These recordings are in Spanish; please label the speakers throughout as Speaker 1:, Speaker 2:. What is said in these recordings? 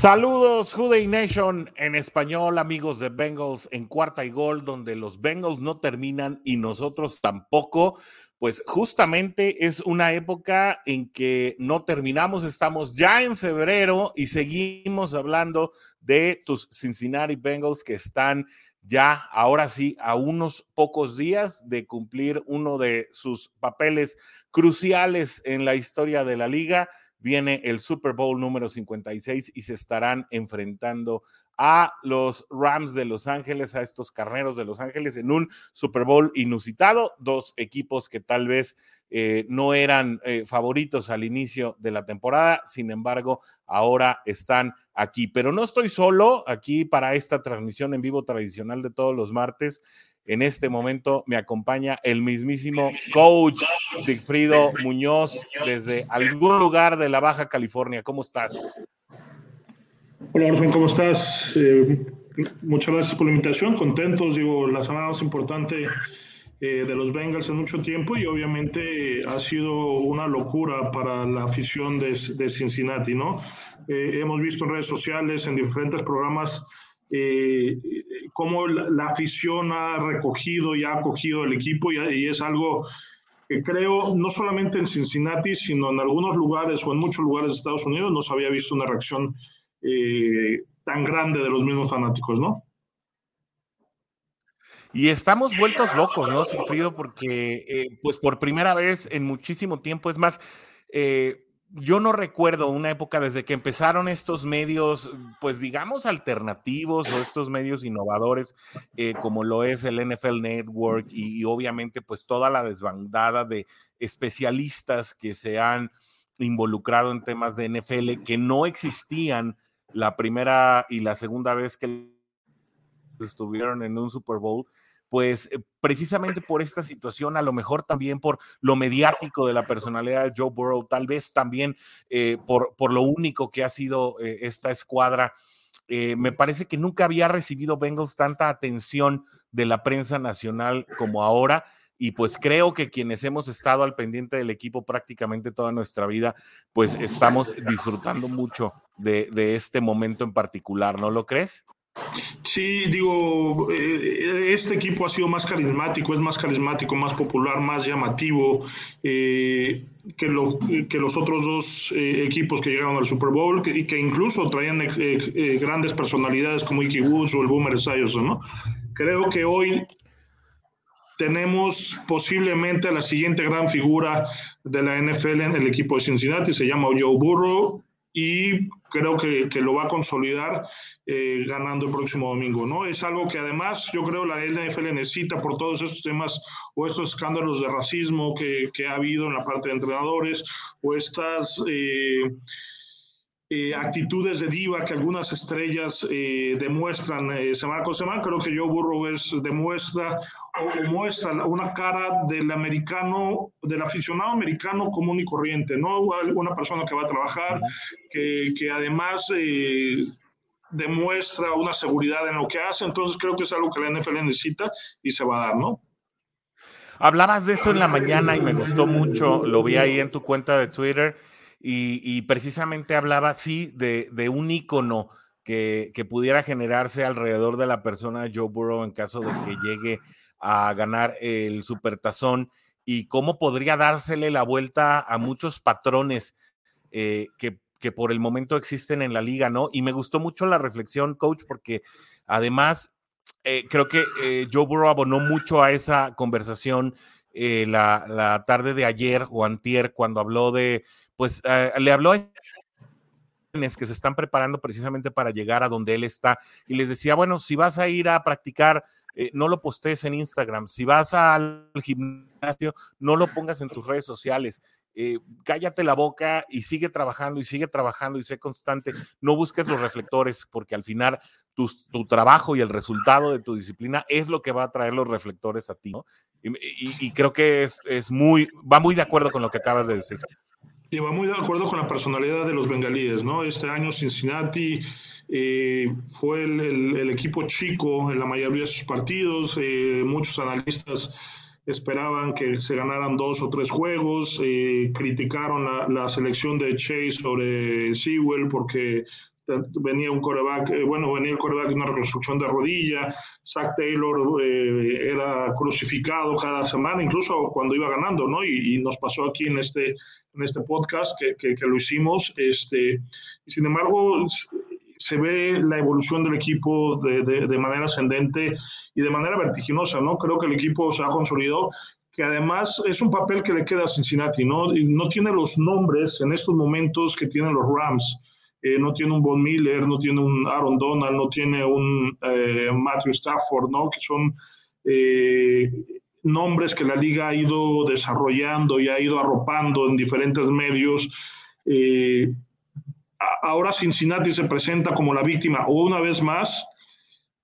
Speaker 1: Saludos, Juday Nation en español, amigos de Bengals en cuarta y gol, donde los Bengals no terminan y nosotros tampoco. Pues justamente es una época en que no terminamos, estamos ya en febrero y seguimos hablando de tus Cincinnati Bengals que están ya ahora sí a unos pocos días de cumplir uno de sus papeles cruciales en la historia de la liga viene el Super Bowl número 56 y se estarán enfrentando a los Rams de Los Ángeles, a estos carneros de Los Ángeles en un Super Bowl inusitado, dos equipos que tal vez eh, no eran eh, favoritos al inicio de la temporada, sin embargo, ahora están aquí. Pero no estoy solo aquí para esta transmisión en vivo tradicional de todos los martes. En este momento me acompaña el mismísimo coach Sigfrido Muñoz desde algún lugar de la Baja California. ¿Cómo estás?
Speaker 2: Hola, Orfen, ¿cómo estás? Eh, muchas gracias por la invitación. Contentos, digo, la semana más importante eh, de los Bengals en mucho tiempo y obviamente ha sido una locura para la afición de, Cincinnati, ¿no? Eh, hemos visto en redes sociales, en diferentes programas, eh, cómo la, afición ha recogido y ha acogido el equipo y, es algo que creo no solamente en Cincinnati, sino en algunos lugares o en muchos lugares de Estados Unidos no se había visto una reacción eh, tan grande de los mismos fanáticos, ¿no?
Speaker 1: Y estamos vueltos locos, ¿no, Sufrido? Porque, eh, pues por primera vez en muchísimo tiempo, es más, eh, yo no recuerdo una época desde que empezaron estos medios, pues digamos alternativos o estos medios innovadores, eh, como lo es el NFL Network y, obviamente pues toda la desbandada de especialistas que se han involucrado en temas de NFL que no existían la primera y la segunda vez que estuvieron en un Super Bowl pues eh, precisamente por esta situación, a lo mejor también por lo mediático de la personalidad de Joe Burrow, tal vez también eh, por, por, lo único que ha sido eh, esta escuadra. me parece que nunca había recibido Bengals tanta atención de la prensa nacional como ahora. Y pues creo que quienes hemos estado al pendiente del equipo prácticamente toda nuestra vida, pues estamos disfrutando mucho de, de este momento en particular, ¿no lo crees?
Speaker 2: Sí, digo, eh, este equipo ha sido más carismático, es más carismático, más popular, más llamativo eh, que, los, que los otros dos eh, equipos que llegaron al Super Bowl y que, incluso traían grandes personalidades como Icky Woods o el Boomer Esiason, ¿no? Creo que hoy tenemos posiblemente la siguiente gran figura de la NFL en el equipo de Cincinnati, se llama Joe Burrow, y creo que, que, lo va a consolidar eh, ganando el próximo domingo, ¿no? Es algo que además yo creo la NFL necesita por todos estos temas o estos escándalos de racismo que, que ha habido en la parte de entrenadores o estas... Eh, eh, actitudes de diva que algunas estrellas eh, demuestran eh, semana con semana. Creo que Joe Burrow es, demuestra o, muestra una cara del americano, del aficionado americano común y corriente, ¿no? Una persona que va a trabajar, que, que además demuestra una seguridad en lo que hace. Entonces creo que es algo que la NFL necesita y se va a dar, ¿no?
Speaker 1: Hablabas de eso en la mañana y me gustó mucho, lo vi ahí en tu cuenta de Twitter y, precisamente hablaba, sí, de, un ícono que, pudiera generarse alrededor de la persona Joe Burrow en caso de que llegue a ganar el supertazón y cómo podría dársele la vuelta a muchos patrones eh, que, por el momento existen en la liga, ¿no? Y me gustó mucho la reflexión, coach, porque además eh, creo que eh, Joe Burrow abonó mucho a esa conversación la, la, tarde de ayer o antier cuando habló de pues eh, le habló a que se están preparando precisamente para llegar a donde él está y les decía, bueno, si vas a ir a practicar, eh, no lo postees en Instagram, si vas al gimnasio, no lo pongas en tus redes sociales. Eh, cállate la boca y sigue trabajando y sigue trabajando y sé constante. No busques los reflectores porque al final tu, trabajo y el resultado de tu disciplina es lo que va a traer los reflectores a ti. Y, creo que es, es, muy, va muy de acuerdo con lo que acabas de decir.
Speaker 2: Y va muy de acuerdo con la personalidad de los bengalíes, ¿no? Este año Cincinnati eh, fue el, equipo chico en la mayoría de sus partidos. Eh, muchos analistas esperaban que se ganaran dos o tres juegos. Eh, criticaron la, selección de Chase sobre Sewell porque venía un coreback, eh, bueno, venía el coreback de una reconstrucción de rodilla, Zach Taylor era crucificado cada semana, incluso cuando iba ganando, ¿no? Y, nos pasó aquí en este, en este podcast que, que, lo hicimos, este, sin embargo se ve la evolución del equipo de, de, de, manera ascendente y de manera vertiginosa, ¿no? Creo que el equipo se ha consolidado que además es un papel que le queda a Cincinnati, ¿no? no tiene los nombres en estos momentos que tienen los Rams. Eh, no tiene un Von Miller, no tiene un Aaron Donald, no tiene un eh, Matthew Stafford, ¿no? Que son eh, nombres que la liga ha ido desarrollando y ha ido arropando en diferentes medios. ahora Cincinnati se presenta como la víctima una vez más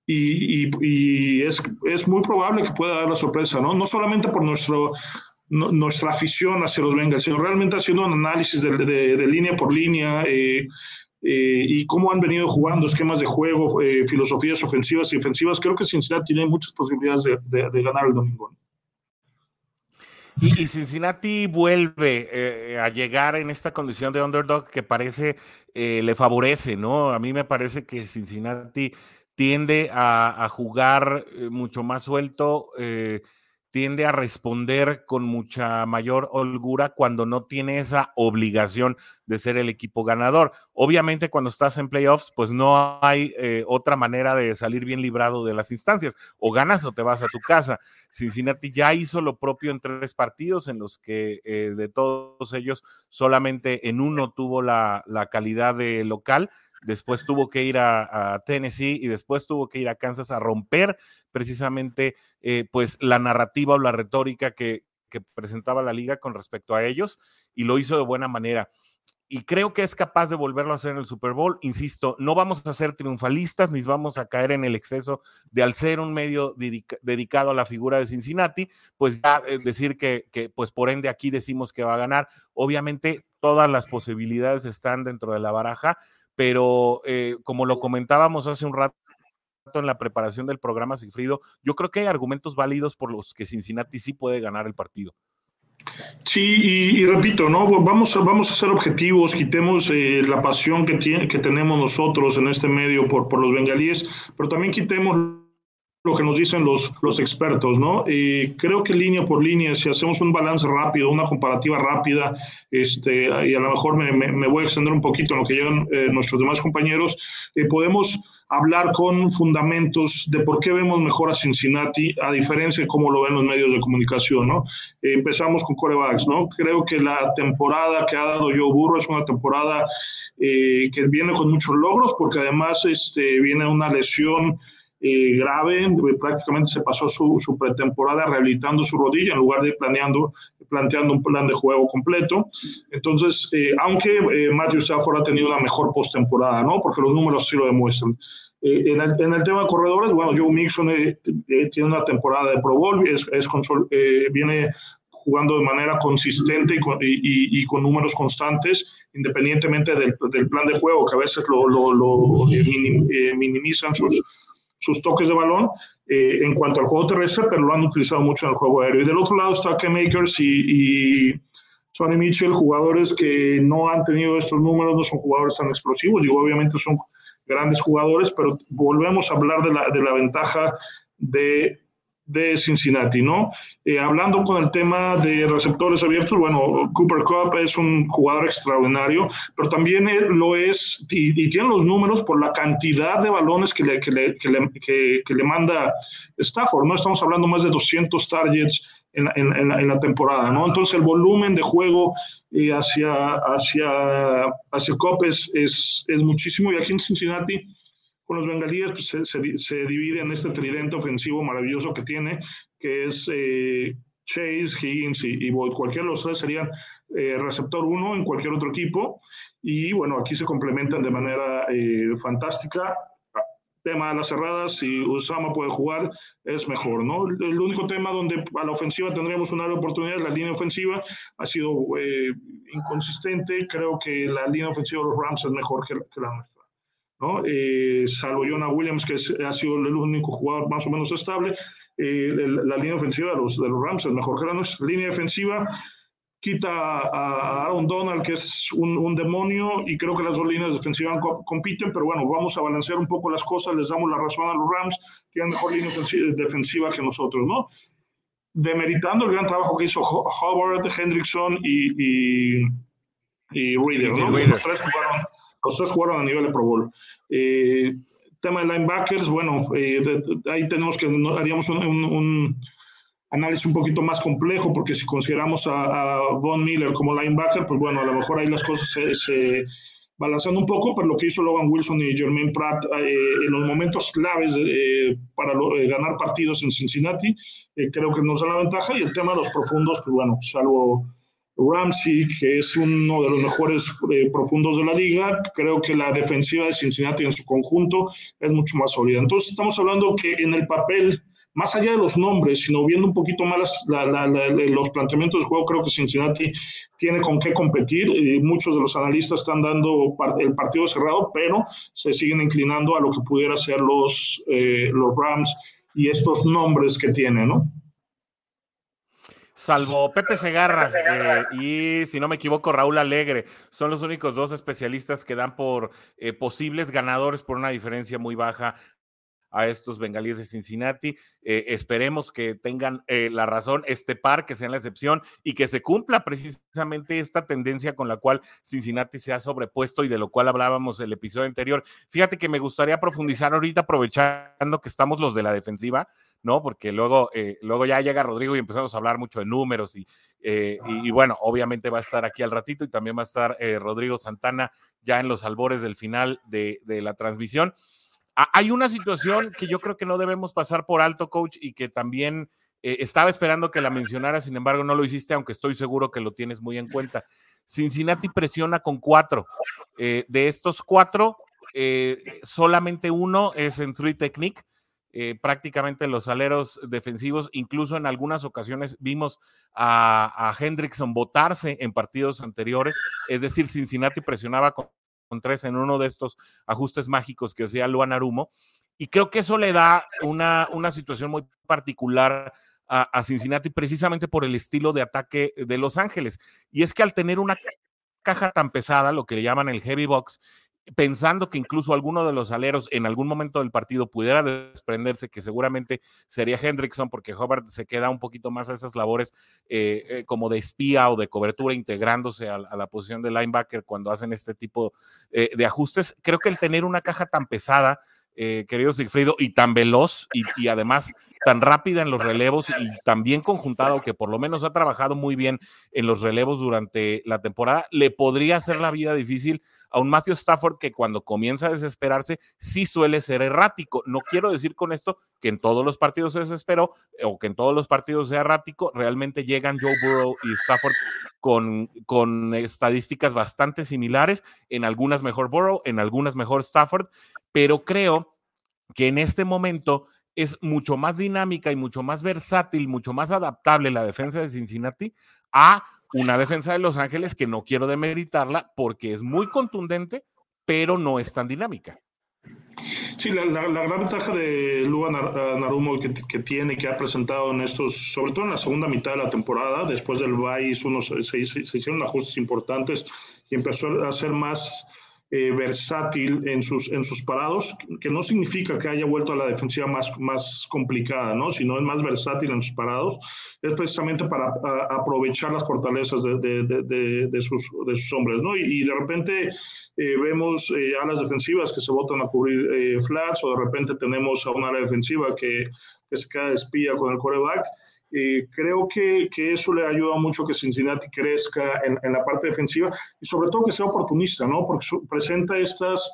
Speaker 2: y, es, muy probable que pueda dar la sorpresa, ¿no? No solamente por nuestro, nuestra afición hacia los Bengals, sino realmente haciendo un análisis de, de, línea por línea eh, eh, y cómo han venido jugando esquemas de juego, eh, filosofías ofensivas y defensivas. Creo que Cincinnati tiene muchas posibilidades de, ganar el domingo.
Speaker 1: Y, Cincinnati vuelve a llegar en esta condición de underdog que parece le favorece, ¿no? A mí me parece que Cincinnati tiende a, jugar eh, mucho más suelto, eh, tiende a responder con mucha mayor holgura cuando no tiene esa obligación de ser el equipo ganador. Obviamente cuando estás en playoffs, pues no hay eh, otra manera de salir bien librado de las instancias. O ganas o te vas a tu casa. Cincinnati ya hizo lo propio en tres partidos en los que de todos ellos solamente en uno tuvo la, la calidad de local después tuvo que ir a, Tennessee y después tuvo que ir a Kansas a romper precisamente eh, pues la narrativa o la retórica que, presentaba la liga con respecto a ellos y lo hizo de buena manera y creo que es capaz de volverlo a hacer en el Super Bowl. Insisto, no vamos a ser triunfalistas ni vamos a caer en el exceso de al ser un medio dedicado a la figura de Cincinnati, pues ya eh, decir que, que, pues por ende aquí decimos que va a ganar. Obviamente todas las posibilidades están dentro de la baraja, pero eh, como lo comentábamos hace un rato en la preparación del programa, Sigfrido, yo creo que hay argumentos válidos por los que Cincinnati sí puede ganar el partido.
Speaker 2: Sí, y, repito, ¿no? Vamos a, vamos a ser objetivos, quitemos eh, la pasión que, tiene, que tenemos nosotros en este medio por, por los bengalíes, pero también quitemos lo que nos dicen los, los expertos, ¿no? Eh, creo que línea por línea, si hacemos un balance rápido, una comparativa rápida, este, y a lo mejor me, voy a extender un poquito en lo que llegan eh, nuestros demás compañeros, podemos hablar con fundamentos de por qué vemos mejor a Cincinnati, a diferencia de cómo lo ven los medios de comunicación, ¿no? empezamos con corebacks, ¿no? Creo que la temporada que ha dado Joe Burro es una temporada que viene con muchos logros, porque además este, viene una lesión eh, grave, eh, prácticamente se pasó su, su, pretemporada rehabilitando su rodilla en lugar de planeando, planteando un plan de juego completo. Entonces, eh, aunque Matthew Stafford ha tenido una mejor postemporada, ¿no? Porque los números sí lo demuestran. En el, en, el, tema de corredores, bueno, Joe Mixon tiene una temporada de Pro Bowl, es, es viene jugando de manera consistente y con, y, y con números constantes, independientemente del, del, plan de juego, que a veces lo, lo, lo minimizan sus, sus toques de balón eh, en cuanto al juego terrestre, pero lo han utilizado mucho en el juego aéreo. Y del otro lado está Ken Makers y, y Sonny Mitchell, jugadores que no han tenido estos números, no son jugadores tan explosivos, digo, obviamente son grandes jugadores, pero volvemos a hablar de la, de la ventaja de de Cincinnati, ¿no? Eh, hablando con el tema de receptores abiertos, bueno, Cooper Cup es un jugador extraordinario, pero también lo es y, tiene los números por la cantidad de balones que le, manda Stafford, ¿no? Estamos hablando más de 200 targets en, en, la, temporada, ¿no? Entonces el volumen de juego eh, hacia, hacia, hacia Cup es, es, es muchísimo y aquí en Cincinnati con los bengalíes pues, se, divide en este tridente ofensivo maravilloso que tiene, que es eh, Chase, Higgins y, Boyd. Cualquiera de los tres serían eh, receptor uno en cualquier otro equipo. Y bueno, aquí se complementan de manera eh, fantástica. Tema de las cerradas, si Usama puede jugar, es mejor, ¿no? El único tema donde a la ofensiva tendríamos una oportunidad es la línea ofensiva. Ha sido inconsistente. Creo que la línea ofensiva de los Rams es mejor que, que la nuestra. ¿No? Eh, salvo Jonah Williams, que ha sido el único jugador más o menos estable, eh, la línea ofensiva de los, de los Rams es mejor que la nuestra. Línea defensiva, quita a, Aaron Donald, que es un, demonio, y creo que las dos líneas defensivas compiten, pero bueno, vamos a balancear un poco las cosas, les damos la razón a los Rams, tienen mejor línea defensiva que nosotros, ¿no? Demeritando el gran trabajo que hizo Howard, Hendrickson y, y, Reader, ¿no? Los, tres jugaron, los tres jugaron a nivel de Pro Bowl. Eh, tema de linebackers, bueno, eh, ahí tenemos que, haríamos un análisis un poquito más complejo, porque si consideramos a, Von Miller como linebacker, pues bueno, a lo mejor ahí las cosas se, se balancean un poco, pero lo que hizo Logan Wilson y Jermaine Pratt eh, en los momentos claves eh, para eh, ganar partidos en Cincinnati, creo que nos da la ventaja. Y el tema de los profundos, pues bueno, salvo Ramsey, que es uno de los mejores profundos de la liga, creo que la defensiva de Cincinnati en su conjunto es mucho más sólida. Entonces, estamos hablando que en el papel más allá de los nombres, sino viendo un poquito más los planteamientos del juego, creo que Cincinnati tiene con qué competir. muchos de los analistas están dando el partido cerrado, pero se siguen inclinando a lo que pudiera ser los, eh, los Rams y estos nombres que tiene, ¿no?
Speaker 1: Salvo Pepe Segarra eh, y, si no me equivoco, Raúl Alegre. Son los únicos dos especialistas que dan por eh, posibles ganadores por una diferencia muy baja a estos bengalíes de Cincinnati. Eh, esperemos que tengan eh, la razón, este par, que sea la excepción y que se cumpla precisamente esta tendencia con la cual Cincinnati se ha sobrepuesto y de lo cual hablábamos el episodio anterior. Fíjate que me gustaría profundizar ahorita, aprovechando que estamos los de la defensiva, ¿no? Porque luego, eh, luego ya llega Rodrigo y empezamos a hablar mucho de números y, y, bueno, obviamente va a estar aquí al ratito y también va a estar Rodrigo Santana ya en los albores del final de, de la transmisión. Hay una situación que yo creo que no debemos pasar por alto, coach, y que también eh, estaba esperando que la mencionara, sin embargo no lo hiciste, aunque estoy seguro que lo tienes muy en cuenta. Cincinnati presiona con cuatro. Eh, de estos cuatro, eh, solamente uno es en three technique. prácticamente los aleros defensivos, incluso en algunas ocasiones vimos a, a Hendrickson votarse en partidos anteriores, es decir, Cincinnati presionaba con en uno de estos ajustes mágicos que hacía Luan Arumo. Y creo que eso le da una, una situación muy particular a, Cincinnati precisamente por el estilo de ataque de Los Ángeles. Y es que al tener una caja tan pesada, lo que le llaman el heavy box, pensando que incluso alguno de los aleros en algún momento del partido pudiera desprenderse, que seguramente sería Hendrickson, porque Hobart se queda un poquito más a esas labores eh, eh, como de espía o de cobertura, integrándose a, la posición de linebacker cuando hacen este tipo eh, de ajustes. Creo que el tener una caja tan pesada, querido Sigfrido, y tan veloz y, y además tan rápida en los relevos y tan bien conjuntado que por lo menos ha trabajado muy bien en los relevos durante la temporada, le podría hacer la vida difícil a un Matthew Stafford que cuando comienza a desesperarse sí suele ser errático. No quiero decir con esto que en todos los partidos se desesperó o que en todos los partidos sea errático. Realmente llegan Joe Burrow y Stafford con, con estadísticas bastante similares, en algunas mejor Burrow, en algunas mejor Stafford, pero creo que en este momento es mucho más dinámica y mucho más versátil, mucho más adaptable la defensa de Cincinnati a una defensa de Los Ángeles que no quiero demeritarla porque es muy contundente, pero no es tan dinámica.
Speaker 2: Sí, la, gran ventaja de Luga Narumo que, que, tiene, que ha presentado en estos, sobre todo en la segunda mitad de la temporada, después del bye se, se, se, hicieron ajustes importantes y empezó a ser más eh, versátil en sus, en sus parados, que no significa que haya vuelto a la defensiva más, más complicada, ¿no? sino es más versátil en sus parados, es precisamente para aprovechar las fortalezas de, de, de, sus, de sus hombres. ¿no? Y, de repente eh, vemos eh, alas defensivas que se botan a cubrir flats, o de repente tenemos a una defensiva que, que se queda de espía con el coreback. Eh, creo que, que, eso le ayuda mucho que Cincinnati crezca en, en, la parte defensiva y sobre todo que sea oportunista, ¿no? Porque presenta estas,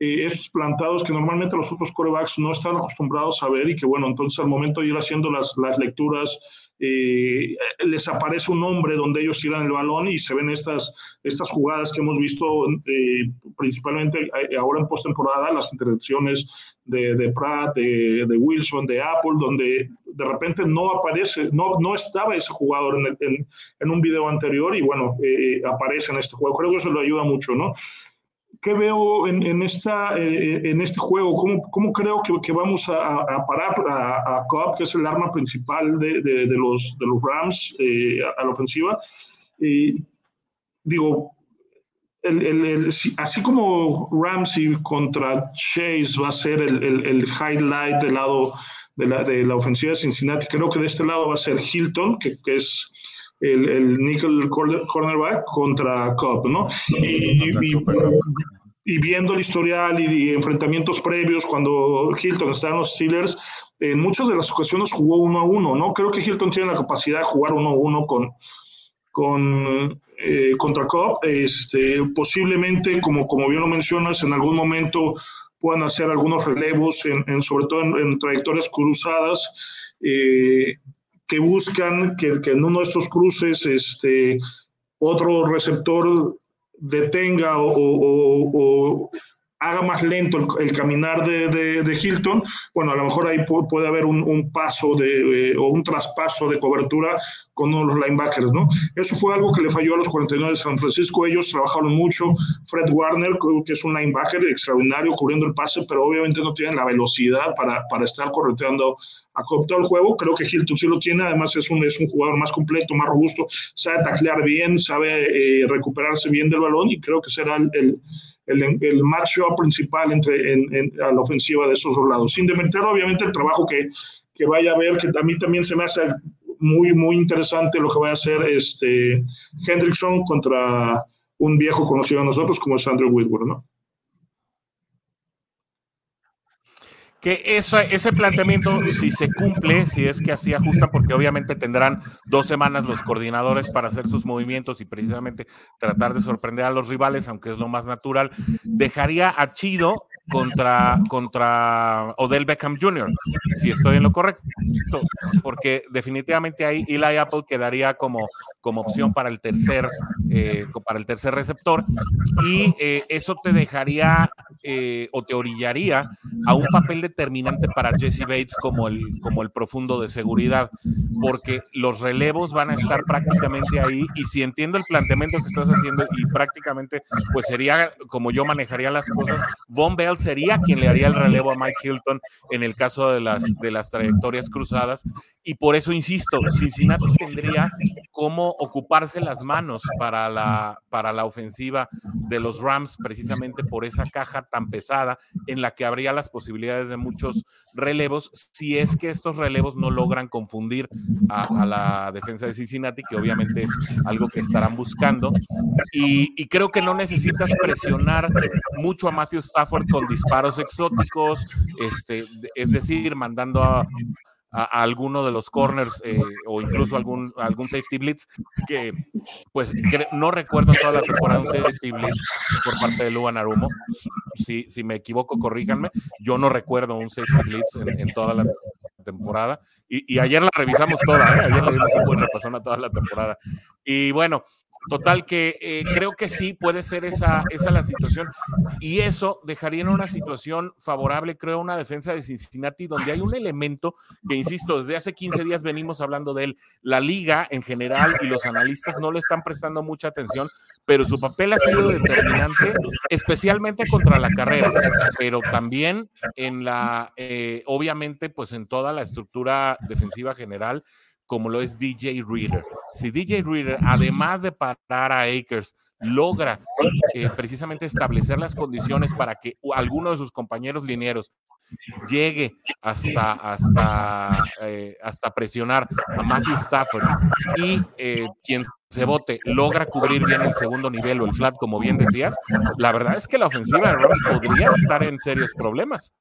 Speaker 2: eh, estos plantados que normalmente los otros corebacks no están acostumbrados a ver y que, bueno, entonces al momento de ir haciendo las, las lecturas eh, les aparece un hombre donde ellos tiran el balón y se ven estas, estas jugadas que hemos visto principalmente ahora en postemporada, las intervenciones de, de Pratt, de, de, Wilson, de Apple, donde de repente no aparece, no, no estaba ese jugador en, en, en un video anterior y bueno, aparece en este juego. Creo que eso le ayuda mucho, ¿no? ¿Qué veo en, en esta, eh, en este juego? ¿Cómo, cómo creo que, que, vamos a, a parar a, a Cobb, que es el arma principal de, de, los, los Rams eh, a, la ofensiva? digo, así como Ramsey contra Chase va a ser el, highlight del lado de la, de la, ofensiva de Cincinnati, creo que de este lado va a ser Hilton, que, que es el, el nickel cornerback contra Cobb, ¿no? Y, y, viendo el historial y, enfrentamientos previos, cuando Hilton estaba en los Steelers, en muchas de las ocasiones jugó uno a uno, ¿no? Creo que Hilton tiene la capacidad de jugar uno a uno con, con eh, contra Cobb. Este, posiblemente, como, como bien lo mencionas, en algún momento puedan hacer algunos relevos, en, sobre todo en, trayectorias cruzadas. Eh, que buscan que, en uno de estos cruces este, otro receptor detenga o, haga más lento el, caminar de, de, Hilton, bueno, a lo mejor ahí puede haber un, un paso de, eh, o un traspaso de cobertura con uno de los linebackers, ¿no? Eso fue algo que le falló a los 49 de San Francisco. Ellos trabajaron mucho. Fred Warner, que es un linebacker extraordinario cubriendo el pase, pero obviamente no tienen la velocidad para, para estar correteando a todo el juego. Creo que Hilton sí lo tiene. Además, es un, es un jugador más completo, más robusto, sabe taclear bien, sabe eh, recuperarse bien del balón y creo que será el el, el match-up principal entre, en, a la ofensiva de esos dos lados. Sin demeter, obviamente, el trabajo que, que vaya a haber, que a mí también se me hace muy, muy interesante lo que va a hacer este Hendrickson contra un viejo conocido de nosotros como es Andrew Whitworth, ¿no?
Speaker 1: Que ese planteamiento, si se cumple, si es que así ajustan, porque obviamente tendrán dos semanas los coordinadores para hacer sus movimientos y precisamente tratar de sorprender a los rivales, aunque es lo más natural, dejaría a Chido contra, contra Odell Beckham Jr., si estoy en lo correcto, porque definitivamente ahí Eli Apple quedaría como, como opción para el tercer, eh, para el tercer receptor, y eh, eso te dejaría eh, o te orillaría a un papel determinante para Jesse Bates como el, como el profundo de seguridad, porque los relevos van a estar prácticamente ahí, y si entiendo el planteamiento que estás haciendo, y prácticamente, pues sería como yo manejaría las cosas, Von Bell sería quien le haría el relevo a Mike Hilton en el caso de las, de las trayectorias cruzadas. Y por eso insisto, Cincinnati tendría cómo ocuparse las manos para la, para la ofensiva de los Rams, precisamente por esa caja tan pesada en la que habría las posibilidades de muchos relevos, si es que estos relevos no logran confundir a, la defensa de Cincinnati, que obviamente es algo que estarán buscando. Y, creo que no necesitas presionar mucho a Matthew Stafford disparos exóticos, este, es decir, mandando a, alguno de los corners eh, o incluso algún, algún safety blitz que pues no recuerdo toda la temporada un safety blitz por parte de Luan Arumo. Si, si me equivoco, corríjanme. Yo no recuerdo un safety blitz en, toda la temporada. Y, y, ayer la revisamos toda, ¿eh? ayer le dimos toda la temporada. Y bueno, Total que eh, creo que sí puede ser esa, esa la situación y eso dejaría en una situación favorable, creo, una defensa de Cincinnati donde hay un elemento que, insisto, desde hace 15 días venimos hablando de él. La liga en general y los analistas no le están prestando mucha atención, pero su papel ha sido determinante, especialmente contra la carrera, pero también en la, eh, obviamente, pues en toda la estructura defensiva general como lo es DJ Reader. Si DJ Reader, además de parar a Akers, logra eh, precisamente establecer las condiciones para que alguno de sus compañeros linieros llegue hasta, hasta, eh, hasta presionar a Matthew Stafford y eh, quien se vote logra cubrir bien el segundo nivel o el flat, como bien decías, la verdad es que la ofensiva de Rams podría estar en serios problemas.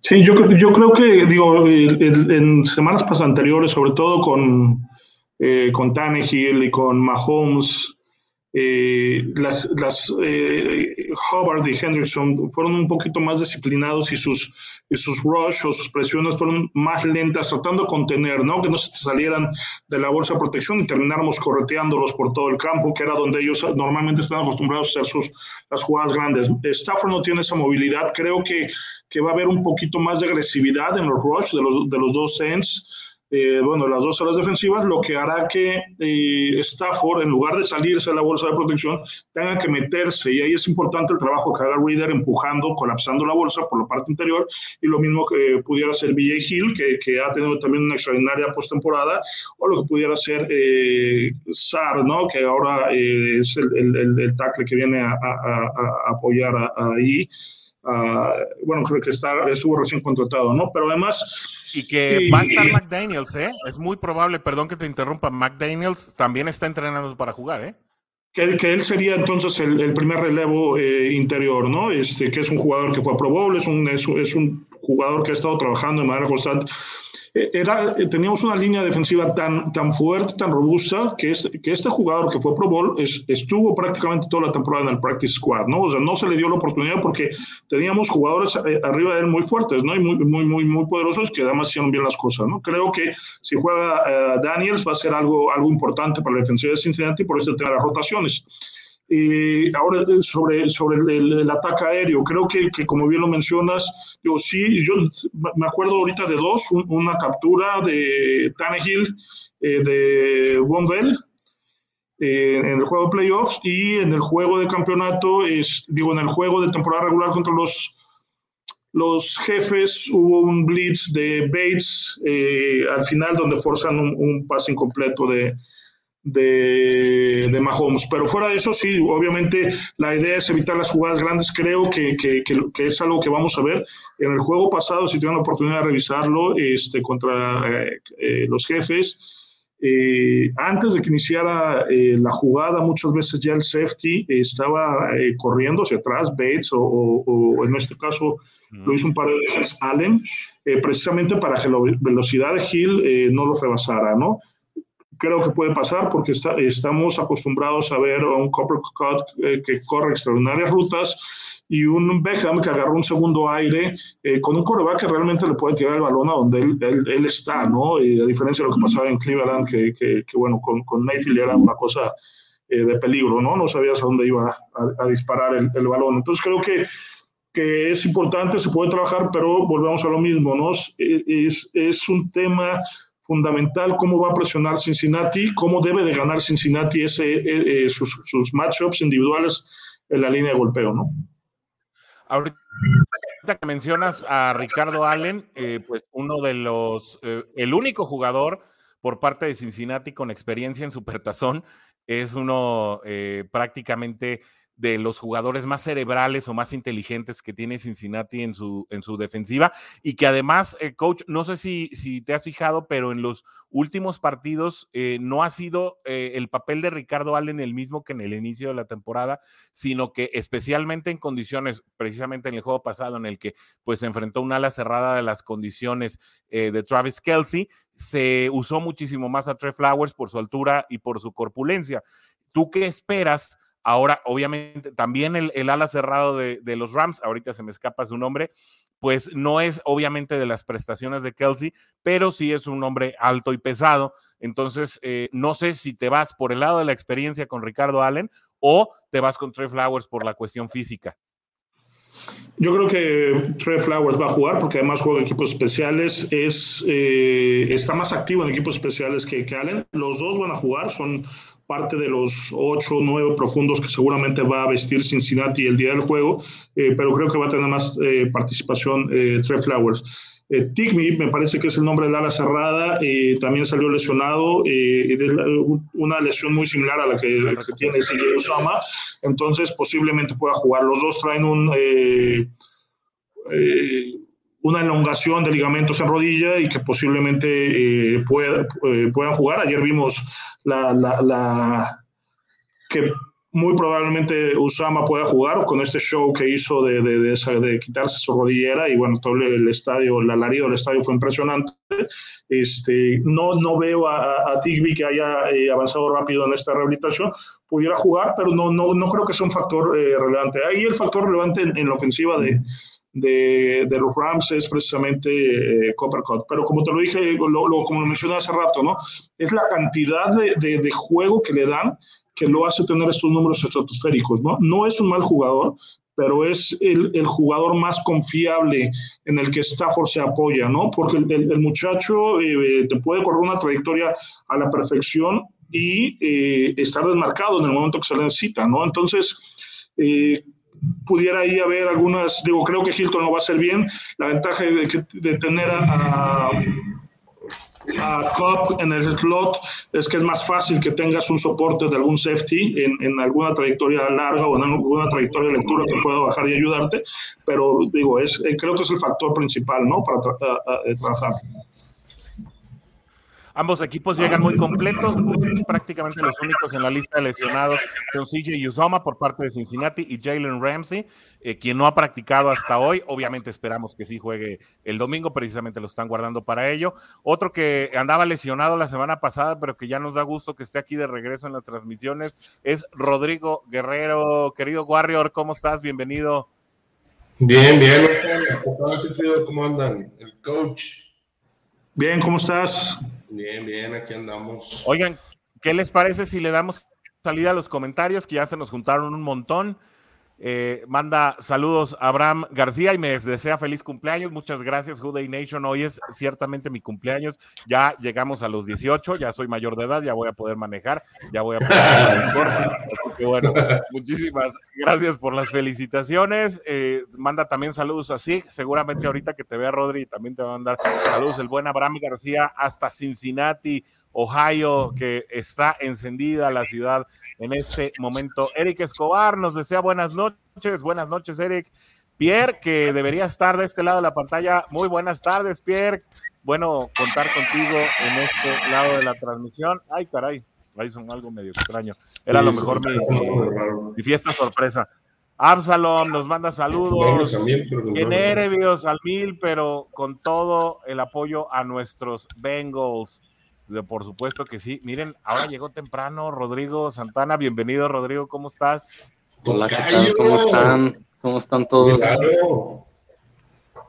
Speaker 2: Sí, yo, yo creo que, digo, en, semanas anteriores, sobre todo con, eh, con Tannehill y con Mahomes, eh, las, las eh, Hubbard y Hendrickson fueron un poquito más disciplinados y sus, sus rush o sus presiones fueron más lentas, tratando de contener, ¿no? Que no se salieran de la bolsa de protección y termináramos correteándolos por todo el campo, que era donde ellos normalmente están acostumbrados a hacer sus, las jugadas grandes. Stafford no tiene esa movilidad, creo que, que va a haber un poquito más de agresividad en los rush de los, de los dos ends eh, bueno, las dos alas defensivas, lo que hará que eh, Stafford, en lugar de salirse de la bolsa de protección, tenga que meterse. Y ahí es importante el trabajo que haga Reader empujando, colapsando la bolsa por la parte interior. Y lo mismo que pudiera hacer BJ Hill, que, que ha tenido también una extraordinaria postemporada, o lo que pudiera ser eh, Sar, ¿no? que ahora eh, es el, el, el, tackle que viene a, a, a apoyar ahí. Bueno, creo que está, estuvo recién contratado, ¿no? Pero además
Speaker 1: y que va a estar McDaniels, ¿eh? Es muy probable, perdón que te interrumpa, McDaniels también está entrenando para jugar, ¿eh?
Speaker 2: Que él, que él sería entonces el, primer relevo eh, interior, ¿no? Este, que es un jugador que fue a Pro Bowl, es un, es, es un jugador que ha estado trabajando de manera constante eh, era, eh, teníamos una línea defensiva tan, tan fuerte, tan robusta, que este, que este jugador que fue Pro Bowl estuvo prácticamente toda la temporada en el practice squad, ¿no? O sea, no se le dio la oportunidad porque teníamos jugadores eh, arriba de él muy fuertes, ¿no? Y muy, muy, muy, muy poderosos que además hicieron bien las cosas, ¿no? Creo que si juega Daniels va a ser algo, algo importante para la defensiva de Cincinnati por este tema de las rotaciones. Y ahora eh, sobre, sobre el, ataque aéreo, creo que, que, como bien lo mencionas, digo, sí, yo me acuerdo ahorita de dos, una captura de Tannehill, eh, de Bonville, eh, en el juego de playoffs y en el juego de campeonato, es, digo, en el juego de temporada regular contra los, los jefes, hubo un blitz de Bates al final donde forzan un pase incompleto de, de, de, Mahomes. Pero fuera de eso, sí, obviamente la idea es evitar las jugadas grandes. Creo que, que, que, es algo que vamos a ver. En el juego pasado, si tienen la oportunidad de revisarlo, este, contra eh, eh, los jefes, eh, antes de que iniciara la jugada, muchas veces ya el safety estaba corriendo hacia atrás, Bates, o, o, en este caso lo hizo un par de veces Allen, precisamente para que la velocidad de Hill no lo rebasara, ¿no? Creo que puede pasar porque estamos acostumbrados a ver a un Copper Cut eh, que corre extraordinarias rutas y un Beckham que agarra un segundo aire eh, con un coreback que realmente le puede tirar el balón a donde él, él, está, ¿no? Y a diferencia de lo que pasaba en Cleveland, que, que, bueno, con, con Mayfield era una cosa eh, de peligro, ¿no? No sabías a dónde iba a, a disparar el, el, balón. Entonces creo que, que es importante, se puede trabajar, pero volvemos a lo mismo, ¿no? Es, es un tema fundamental cómo va a presionar Cincinnati, cómo debe de ganar Cincinnati ese, eh, eh, sus, matchups individuales en la línea de golpeo, ¿no?
Speaker 1: Ahorita que mencionas a Ricardo Allen, eh, pues uno de los, el único jugador por parte de Cincinnati con experiencia en Supertazón, es uno prácticamente de los jugadores más cerebrales o más inteligentes que tiene Cincinnati en su, en su defensiva y que además, eh, coach, no sé si, si te has fijado, pero en los últimos partidos eh, no ha sido eh, el papel de Ricardo Allen el mismo que en el inicio de la temporada, sino que especialmente en condiciones, precisamente en el juego pasado en el que pues se enfrentó una ala cerrada de las condiciones de Travis Kelsey, se usó muchísimo más a Trey Flowers por su altura y por su corpulencia. ¿Tú qué esperas? Ahora, obviamente, también el, ala cerrado de, los Rams, ahorita se me escapa su nombre, pues no es obviamente de las prestaciones de Kelsey, pero sí es un hombre alto y pesado. Entonces, eh, no sé si te vas por el lado de la experiencia con Ricardo Allen o te vas con Trey Flowers por la cuestión física.
Speaker 2: Yo creo que Trey Flowers va a jugar porque además juega en equipos especiales, es, eh, está más activo en equipos especiales que, que, Allen. Los dos van a jugar, son parte de los ocho o nueve profundos que seguramente va a vestir Cincinnati el día del juego, eh, pero creo que va a tener más eh, participación eh, Trey Flowers. Eh, Tigmi, me parece que es el nombre del ala cerrada, también salió lesionado, una lesión muy similar a la que, tiene CJ Osama, entonces posiblemente pueda jugar. Los dos traen un una elongación de ligamentos en rodilla y que posiblemente eh, puedan jugar. Ayer vimos la, la, que muy probablemente Usama pueda jugar con este show que hizo de, de, de, quitarse su rodillera y bueno, todo el estadio, el alarido del estadio fue impresionante. Este, no, no veo a, a Tigby que haya eh, avanzado rápido en esta rehabilitación, pudiera jugar, pero no, no, no creo que sea un factor eh, relevante. Ahí el factor relevante en, la ofensiva de, de, de, los Rams es precisamente eh, Coppercut. Pero como te lo dije, lo, como lo mencioné hace rato, ¿no? Es la cantidad de, de, juego que le dan que lo hace tener estos números estratosféricos, ¿no? No es un mal jugador, pero es el, el jugador más confiable en el que Stafford se apoya, ¿no? Porque el, el muchacho eh, te puede correr una trayectoria a la perfección y eh, estar desmarcado en el momento que se le necesita, ¿no? Entonces, eh, pudiera ahí haber algunas, digo, creo que Hilton lo va a hacer bien. La ventaja de, de tener a, a Cobb en el slot es que es más fácil que tengas un soporte de algún safety en, en, alguna trayectoria larga o en alguna trayectoria de lectura que pueda bajar y ayudarte, pero digo, es, eh, creo que es el factor principal, ¿no? Para tra trabajar.
Speaker 1: Ambos equipos llegan muy completos, prácticamente los únicos en la lista de lesionados son CJ Uzoma por parte de Cincinnati y Jalen Ramsey, eh, quien no ha practicado hasta hoy. Obviamente esperamos que sí juegue el domingo, precisamente lo están guardando para ello. Otro que andaba lesionado la semana pasada, pero que ya nos da gusto que esté aquí de regreso en las transmisiones, es Rodrigo Guerrero. Querido Warrior, ¿cómo estás? Bienvenido.
Speaker 3: Bien, bien. ¿Cómo andan? El coach.
Speaker 2: Bien, ¿cómo estás?
Speaker 3: Bien, bien, aquí andamos.
Speaker 1: Oigan, ¿qué les parece si le damos salida a los comentarios que ya se nos juntaron un montón? Eh, manda saludos a Abraham García y me desea feliz cumpleaños. Muchas gracias, Juday Nation. Hoy es ciertamente mi cumpleaños. Ya llegamos a los 18, ya soy mayor de edad, ya voy a poder manejar, ya voy a poder. Así que bueno, muchísimas gracias por las felicitaciones. Eh, manda también saludos así. Seguramente ahorita que te vea Rodri también te va a mandar saludos el buen Abraham García hasta Cincinnati. Ohio, que está encendida la ciudad en este momento. Eric Escobar nos desea buenas noches, buenas noches, Eric. Pierre, que debería estar de este lado de la pantalla. Muy buenas tardes, Pierre. Bueno, contar contigo en este lado de la transmisión. Ay, caray, ahí son algo medio extraño. Era a lo mejor mi, mi, mi, fiesta sorpresa. Absalom nos manda saludos. Bien nervios al mil, pero con todo el apoyo a nuestros Bengals. Por supuesto que sí. Miren, ahora llegó temprano Rodrigo Santana. Bienvenido, Rodrigo. ¿Cómo estás?
Speaker 4: Hola, ¿qué tal? ¿Cómo están? ¿Cómo están todos?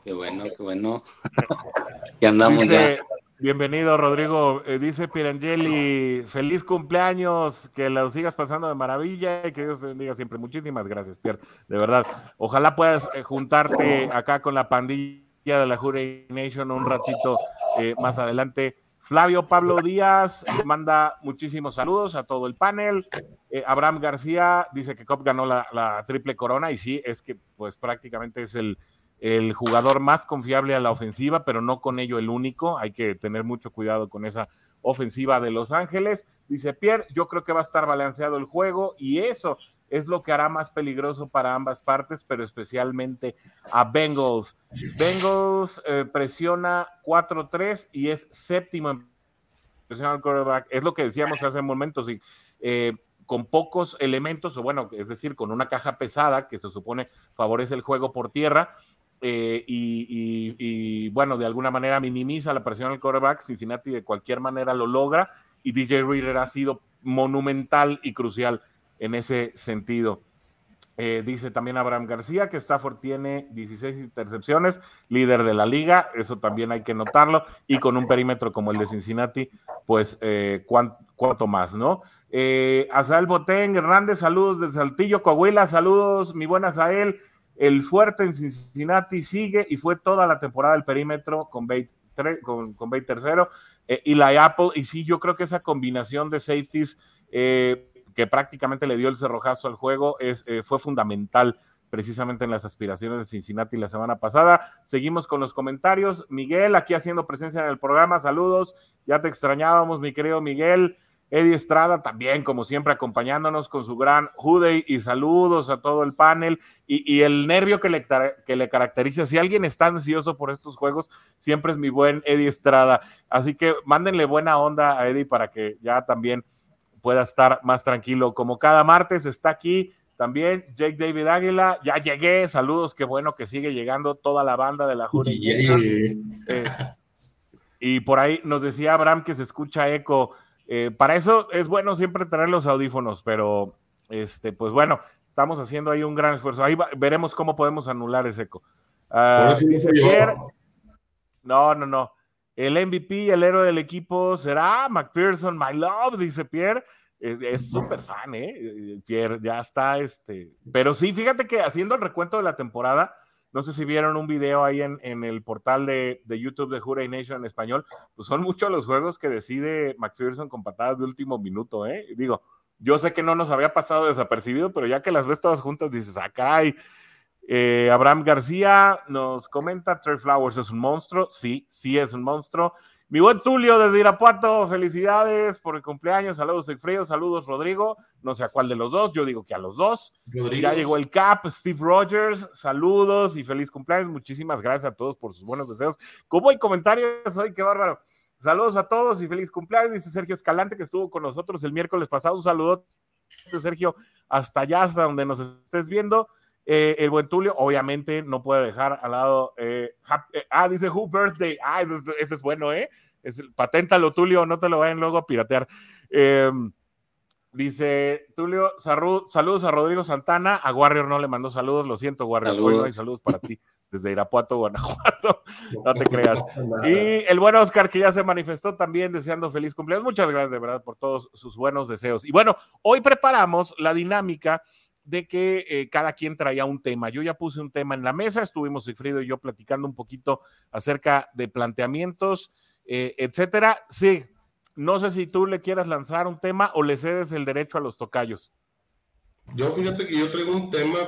Speaker 4: Qué bueno, qué bueno. y andamos
Speaker 1: dice,
Speaker 4: ya.
Speaker 1: Bienvenido, Rodrigo. Eh, dice Pirangeli, feliz cumpleaños, que lo sigas pasando de maravilla y que Dios te bendiga siempre. Muchísimas gracias, Pierre. De verdad. Ojalá puedas eh, juntarte acá con la pandilla de la Jury Nation un ratito eh, más adelante. Flavio Pablo Díaz manda muchísimos saludos a todo el panel. Eh, Abraham García dice que Cop ganó la, triple corona y sí, es que pues prácticamente es el, el, jugador más confiable a la ofensiva, pero no con ello el único. Hay que tener mucho cuidado con esa ofensiva de Los Ángeles. Dice Pierre, yo creo que va a estar balanceado el juego y eso es lo que hará más peligroso para ambas partes, pero especialmente a Bengals. Bengals eh, presiona 4-3 y es séptimo en presión al quarterback. Es lo que decíamos hace momentos. Y, eh, con pocos elementos, o bueno, es decir, con una caja pesada que se supone favorece el juego por tierra, eh, y, y, bueno, de alguna manera minimiza la presión al quarterback. Cincinnati de cualquier manera lo logra y DJ Reader ha sido monumental y crucial en ese sentido. Eh, dice también Abraham García que Stafford tiene 16 intercepciones, líder de la liga, eso también hay que notarlo, y con un perímetro como el de Cincinnati, pues eh, cuánto, más, ¿no? Eh, Azael Botén Hernández, saludos de Saltillo, Coahuila, saludos, mi buena Azael, el fuerte en Cincinnati sigue y fue toda la temporada el perímetro con Bate, con, con Bate tercero, eh, y la Apple, y sí, yo creo que esa combinación de safeties, eh, que prácticamente le dio el cerrojazo al juego, es, eh, fue fundamental precisamente en las aspiraciones de Cincinnati la semana pasada. Seguimos con los comentarios. Miguel, aquí haciendo presencia en el programa, saludos. Ya te extrañábamos, mi querido Miguel. Eddie Estrada también, como siempre, acompañándonos con su gran Juday y saludos a todo el panel y, y el nervio que le, que le, caracteriza. Si alguien está ansioso por estos juegos, siempre es mi buen Eddie Estrada. Así que mándenle buena onda a Eddie para que ya también pueda estar más tranquilo. Como cada martes está aquí también Jake David Águila. Ya llegué, saludos, qué bueno que sigue llegando toda la banda de la Jury. Yeah. Eh, y por ahí nos decía Abraham que se escucha eco. Eh, para eso es bueno siempre tener los audífonos, pero este, pues bueno, estamos haciendo ahí un gran esfuerzo. Ahí va, veremos cómo podemos anular ese eco. Uh, dice Pierre, no, no, no. El MVP, el héroe del equipo será McPherson, my love, dice Pierre. Es súper fan, ¿eh? Pierre, ya está, este. Pero sí, fíjate que haciendo el recuento de la temporada, no sé si vieron un video ahí en, en el portal de, de, YouTube de Jura Nation en español, pues son muchos los juegos que decide McPherson con patadas de último minuto, ¿eh? Digo, yo sé que no nos había pasado desapercibido, pero ya que las ves todas juntas, dices, acá hay. Eh, Abraham García nos comenta, Trey Flowers es un monstruo, sí, sí es un monstruo. Mi buen Tulio desde Irapuato, felicidades por el cumpleaños, saludos Frío, saludos Rodrigo, no sé a cuál de los dos, yo digo que a los dos. Ya llegó el Cap, Steve Rogers, saludos y feliz cumpleaños, muchísimas gracias a todos por sus buenos deseos. ¿Cómo hay comentarios hoy? Qué bárbaro. Saludos a todos y feliz cumpleaños, dice Sergio Escalante que estuvo con nosotros el miércoles pasado, un saludo Sergio hasta allá, hasta donde nos estés viendo. Eh, el buen Tulio, obviamente, no puede dejar al lado. Eh, eh, ah, dice Who Birthday. Ah, ese, es bueno, ¿eh? Es, paténtalo, Tulio, no te lo vayan luego a piratear. Em, dice Tulio, saludos a Rodrigo Santana. A Warrior no le mandó saludos, lo siento, Warrior. Hoy no hay saludos para ti desde Irapuato, Guanajuato. No te creas. Y el buen Oscar, que ya se manifestó también deseando feliz cumpleaños. Muchas gracias, de verdad, por todos sus buenos deseos. Y bueno, hoy preparamos la dinámica de que eh, cada quien traía un tema. Yo ya puse un tema en la mesa, estuvimos Sigfrido y yo platicando un poquito acerca de planteamientos, eh, etcétera. Sí, no sé si tú le quieras lanzar un tema o le cedes el derecho a los tocayos.
Speaker 3: Yo fíjate que yo traigo un tema,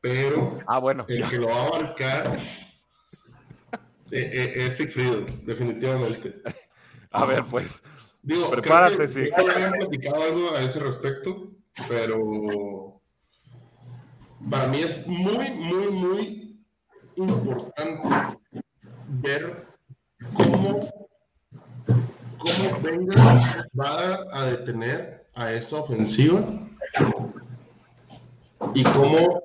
Speaker 3: pero
Speaker 1: ah, bueno,
Speaker 3: el que lo va a abarcar eh, es Sigfrido, definitivamente.
Speaker 1: A ver, pues. Digo, prepárate, sí.
Speaker 3: Ya platicado algo a ese respecto, pero para mí es muy, muy, muy importante ver cómo, cómo Venga va a detener a esa ofensiva y cómo,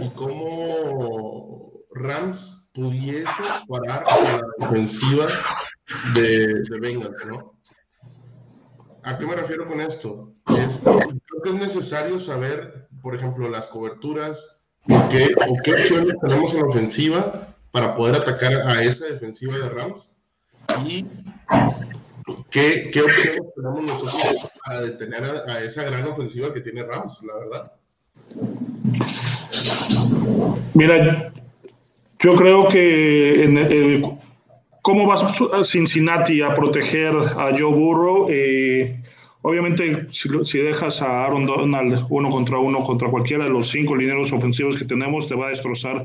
Speaker 3: y cómo Rams pudiese parar la ofensiva de, de Bengals, ¿no? ¿A qué me refiero con esto? Es, creo que es necesario saber, por ejemplo, las coberturas o qué, opciones tenemos en la ofensiva para poder atacar a esa defensiva de Rams y qué, qué opciones tenemos nosotros para detener a, esa gran ofensiva que tiene Rams, la verdad.
Speaker 2: Mira, yo creo que en el, ¿Cómo va Cincinnati a proteger a Joe Burrow? Eh, obviamente, si, dejas a Aaron Donald uno contra uno contra cualquiera de los cinco lineros ofensivos que tenemos, te va a destrozar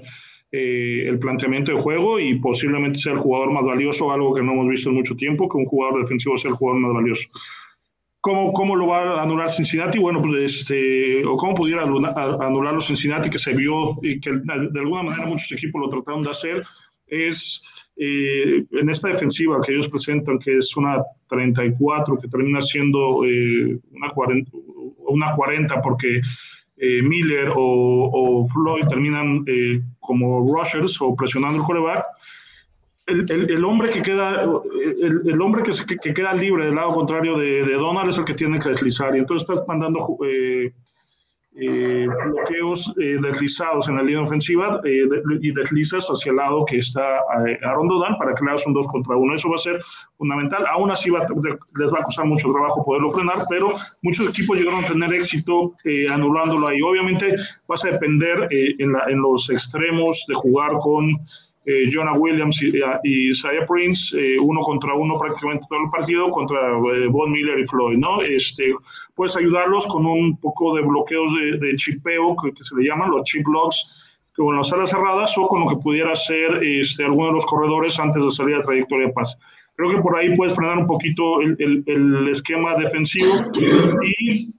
Speaker 2: eh, el planteamiento de juego y posiblemente sea el jugador más valioso, algo que no hemos visto en mucho tiempo, que un jugador defensivo sea el jugador más valioso. ¿Cómo, ¿Cómo, lo va a anular Cincinnati? Bueno, pues este, o cómo pudiera anular los Cincinnati, que se vio y que de alguna manera muchos equipos lo trataron de hacer, es eh, en esta defensiva que ellos presentan, que es una 34, que termina siendo eh, una, 40, una 40 porque eh, Miller o, Floyd terminan como rushers o presionando el coreback, el, el, hombre que queda el, hombre que, que, queda libre del lado contrario de, de, Donald es el que tiene que deslizar. Y entonces estás mandando eh, bloqueos eh, deslizados en la línea ofensiva eh, y deslizas hacia el lado que está Aaron Donald para que le hagas un 2 contra 1. Eso va a ser fundamental. Aún así va, les va a costar mucho trabajo poderlo frenar, pero muchos equipos llegaron a tener éxito anulándolo ahí. Obviamente vas a depender en los extremos de jugar con eh, Jonah Williams y, y Isaiah Prince, eh, uno contra uno prácticamente todo el partido, contra eh, Von Miller y Floyd, ¿no? Este, puedes ayudarlos con un poco de bloqueos de, chipeo, que, se le llaman los chip locks, con las alas cerradas, o con lo que pudiera ser este, alguno de los corredores antes de salir a trayectoria de pase. Creo que por ahí puedes frenar un poquito el, el, el esquema defensivo y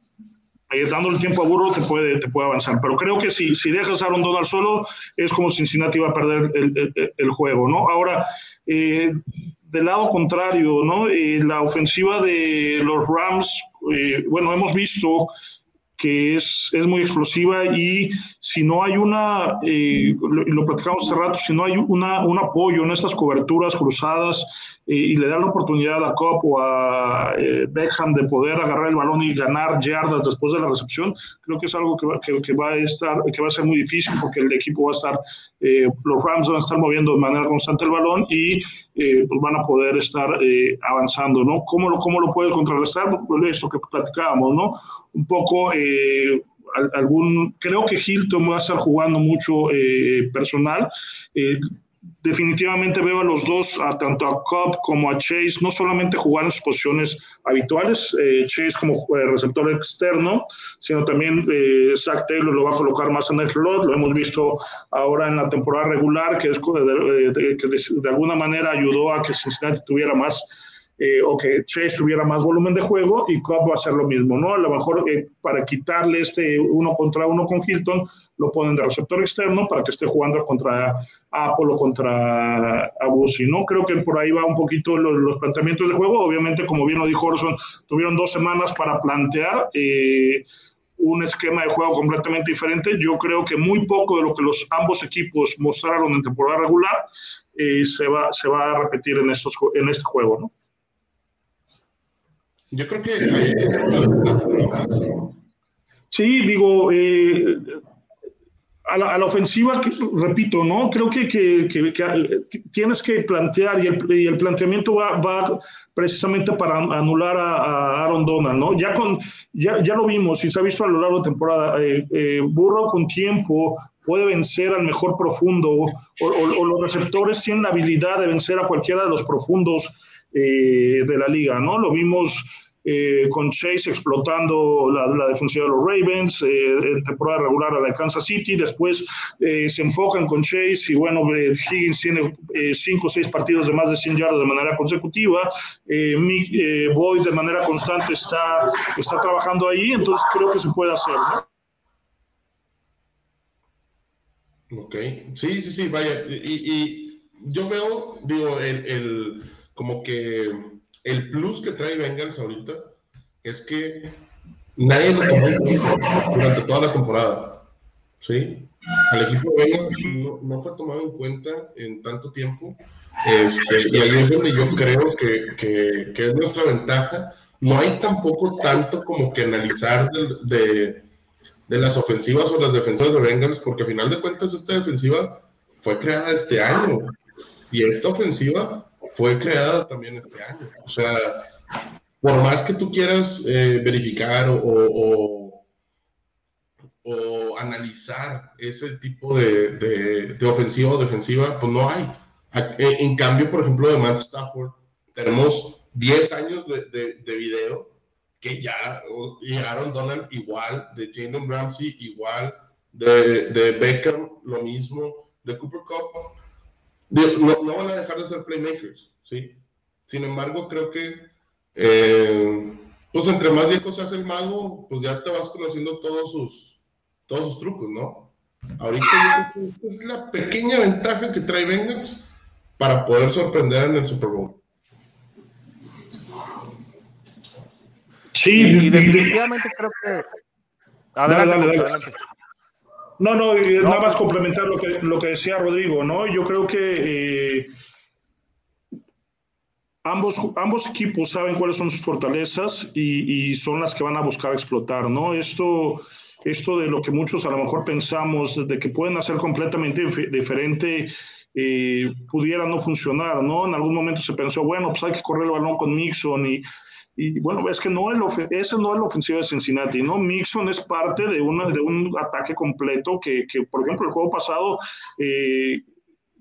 Speaker 2: eh, dándole tiempo a Burro te puede, te puede avanzar. Pero creo que si, si dejas a Aaron Donald solo, es como Cincinnati va a perder el, el, juego, ¿no? Ahora, eh, del lado contrario, ¿no? Eh, la ofensiva de los Rams, bueno, hemos visto que es, es, muy explosiva y si no hay una, lo, lo, platicamos hace rato, si no hay una, un apoyo en estas coberturas cruzadas y, le da la oportunidad a Cobb o a eh, Beckham de poder agarrar el balón y ganar yardas después de la recepción, creo que es algo que va, que, va a estar, que va a ser muy difícil porque el equipo va a estar, eh, los Rams van a estar moviendo de manera constante el balón y eh, pues van a poder estar avanzando, ¿no? ¿Cómo lo, ¿Cómo lo puede contrarrestar? Pues esto que platicábamos, ¿no? Un poco algún, creo que Hilton va a estar jugando mucho personal. Eh, definitivamente veo a los dos, a tanto a Cobb como a Chase, no solamente jugar en sus posiciones habituales, eh, Chase como eh, receptor externo, sino también eh, Zach Taylor lo va a colocar más en el slot, lo hemos visto ahora en la temporada regular, que, es, que de alguna manera ayudó a que Cincinnati tuviera más eh, o que Chase tuviera más volumen de juego y Cobb va a hacer lo mismo, ¿no? A lo mejor eh, para quitarle este uno contra uno con Hilton, lo ponen de receptor externo para que esté jugando contra Apple o contra Abusi, ¿no? Creo que por ahí va un poquito los, planteamientos de juego. Obviamente, como bien lo dijo Orson, tuvieron dos semanas para plantear. Eh, un esquema de juego completamente diferente. Yo creo que muy poco de lo que los ambos equipos mostraron en temporada regular se, va, se va a repetir en, estos, en este juego, ¿no?
Speaker 3: Yo creo que
Speaker 2: Sí, digo, eh, a, la, ofensiva, repito, ¿no? Creo que, que, tienes que plantear y el, planteamiento va, va, precisamente para anular a, Aaron Donald, ¿no? Ya, con, ya, ya lo vimos y se ha visto a lo largo de temporada. Eh, eh, Burro con tiempo puede vencer al mejor profundo o, o, los receptores tienen la habilidad de vencer a cualquiera de los profundos de la liga, ¿no? Lo vimos eh, con Chase explotando la, defensiva de los Ravens, eh, temporada regular a la Kansas City, después eh, se enfocan con Chase y bueno, Higgins tiene cinco o seis partidos de más de 100 yardas de manera consecutiva, Mick, Boyd de manera constante está, está trabajando ahí, entonces creo que se puede hacer,
Speaker 3: Ok, sí, sí, sí, vaya, y, yo veo, digo, el como que el plus que trae Bengals ahorita es que nadie lo tomó durante toda la temporada. ¿Sí? Al equipo de Bengals no, fue tomado en cuenta en tanto tiempo. Este, y ahí es donde yo creo que, que, que, es nuestra ventaja. No hay tampoco tanto como que analizar de, de, las ofensivas o las defensivas de Bengals, porque al final de cuentas esta defensiva fue creada este año. Y esta ofensiva fue creada también este año. O sea, por más que tú quieras eh, verificar o, o, analizar ese tipo de, de, ofensiva o defensiva, pues no hay. Eh, en cambio, por ejemplo, de Matt Stafford, tenemos 10 años de, de, video que ya, y Aaron Donald igual, de Jalen Ramsey igual, de, de Beckham lo mismo, de Cooper Cup no, van a dejar de ser playmakers, ¿sí? Sin embargo, creo que, eh, pues entre más viejo se hace el mago, pues ya te vas conociendo todos sus, todos sus trucos, ¿no? Ahorita esta es la pequeña ventaja que trae Bengals para poder sorprender en el Super Bowl.
Speaker 1: Sí, y definitivamente creo que...
Speaker 2: Adelante, adelante. No, no, nada más complementar lo que, lo que decía Rodrigo, ¿no? Yo creo que eh, ambos, ambos equipos saben cuáles son sus fortalezas y, son las que van a buscar explotar, ¿no? Esto, esto de lo que muchos a lo mejor pensamos de que pueden hacer completamente diferente, eh, pudiera no funcionar, ¿no? En algún momento se pensó, bueno, pues hay que correr el balón con Mixon y y bueno, es que no es ese no es la ofensiva de Cincinnati, ¿no? Mixon es parte de, una, de un ataque completo que, que, por ejemplo, el juego pasado eh,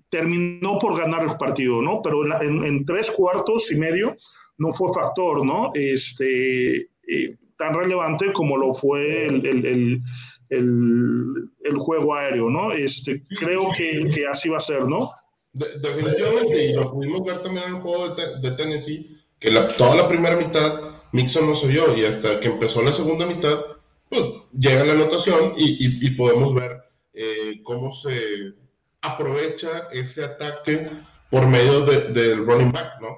Speaker 2: terminó por ganar el partido, ¿no? Pero en, tres cuartos y medio no fue factor, ¿no? Este, eh, tan relevante como lo fue el, el, el, juego aéreo, ¿no? Este, creo que, que, así va a ser, ¿no?
Speaker 3: definitivamente, y lo pudimos ver también en el juego de, de Tennessee que la, toda la primera mitad Mixon no se vio y hasta que empezó la segunda mitad, pues llega la anotación y, y, podemos ver eh, cómo se aprovecha ese ataque por medio del running back, ¿no?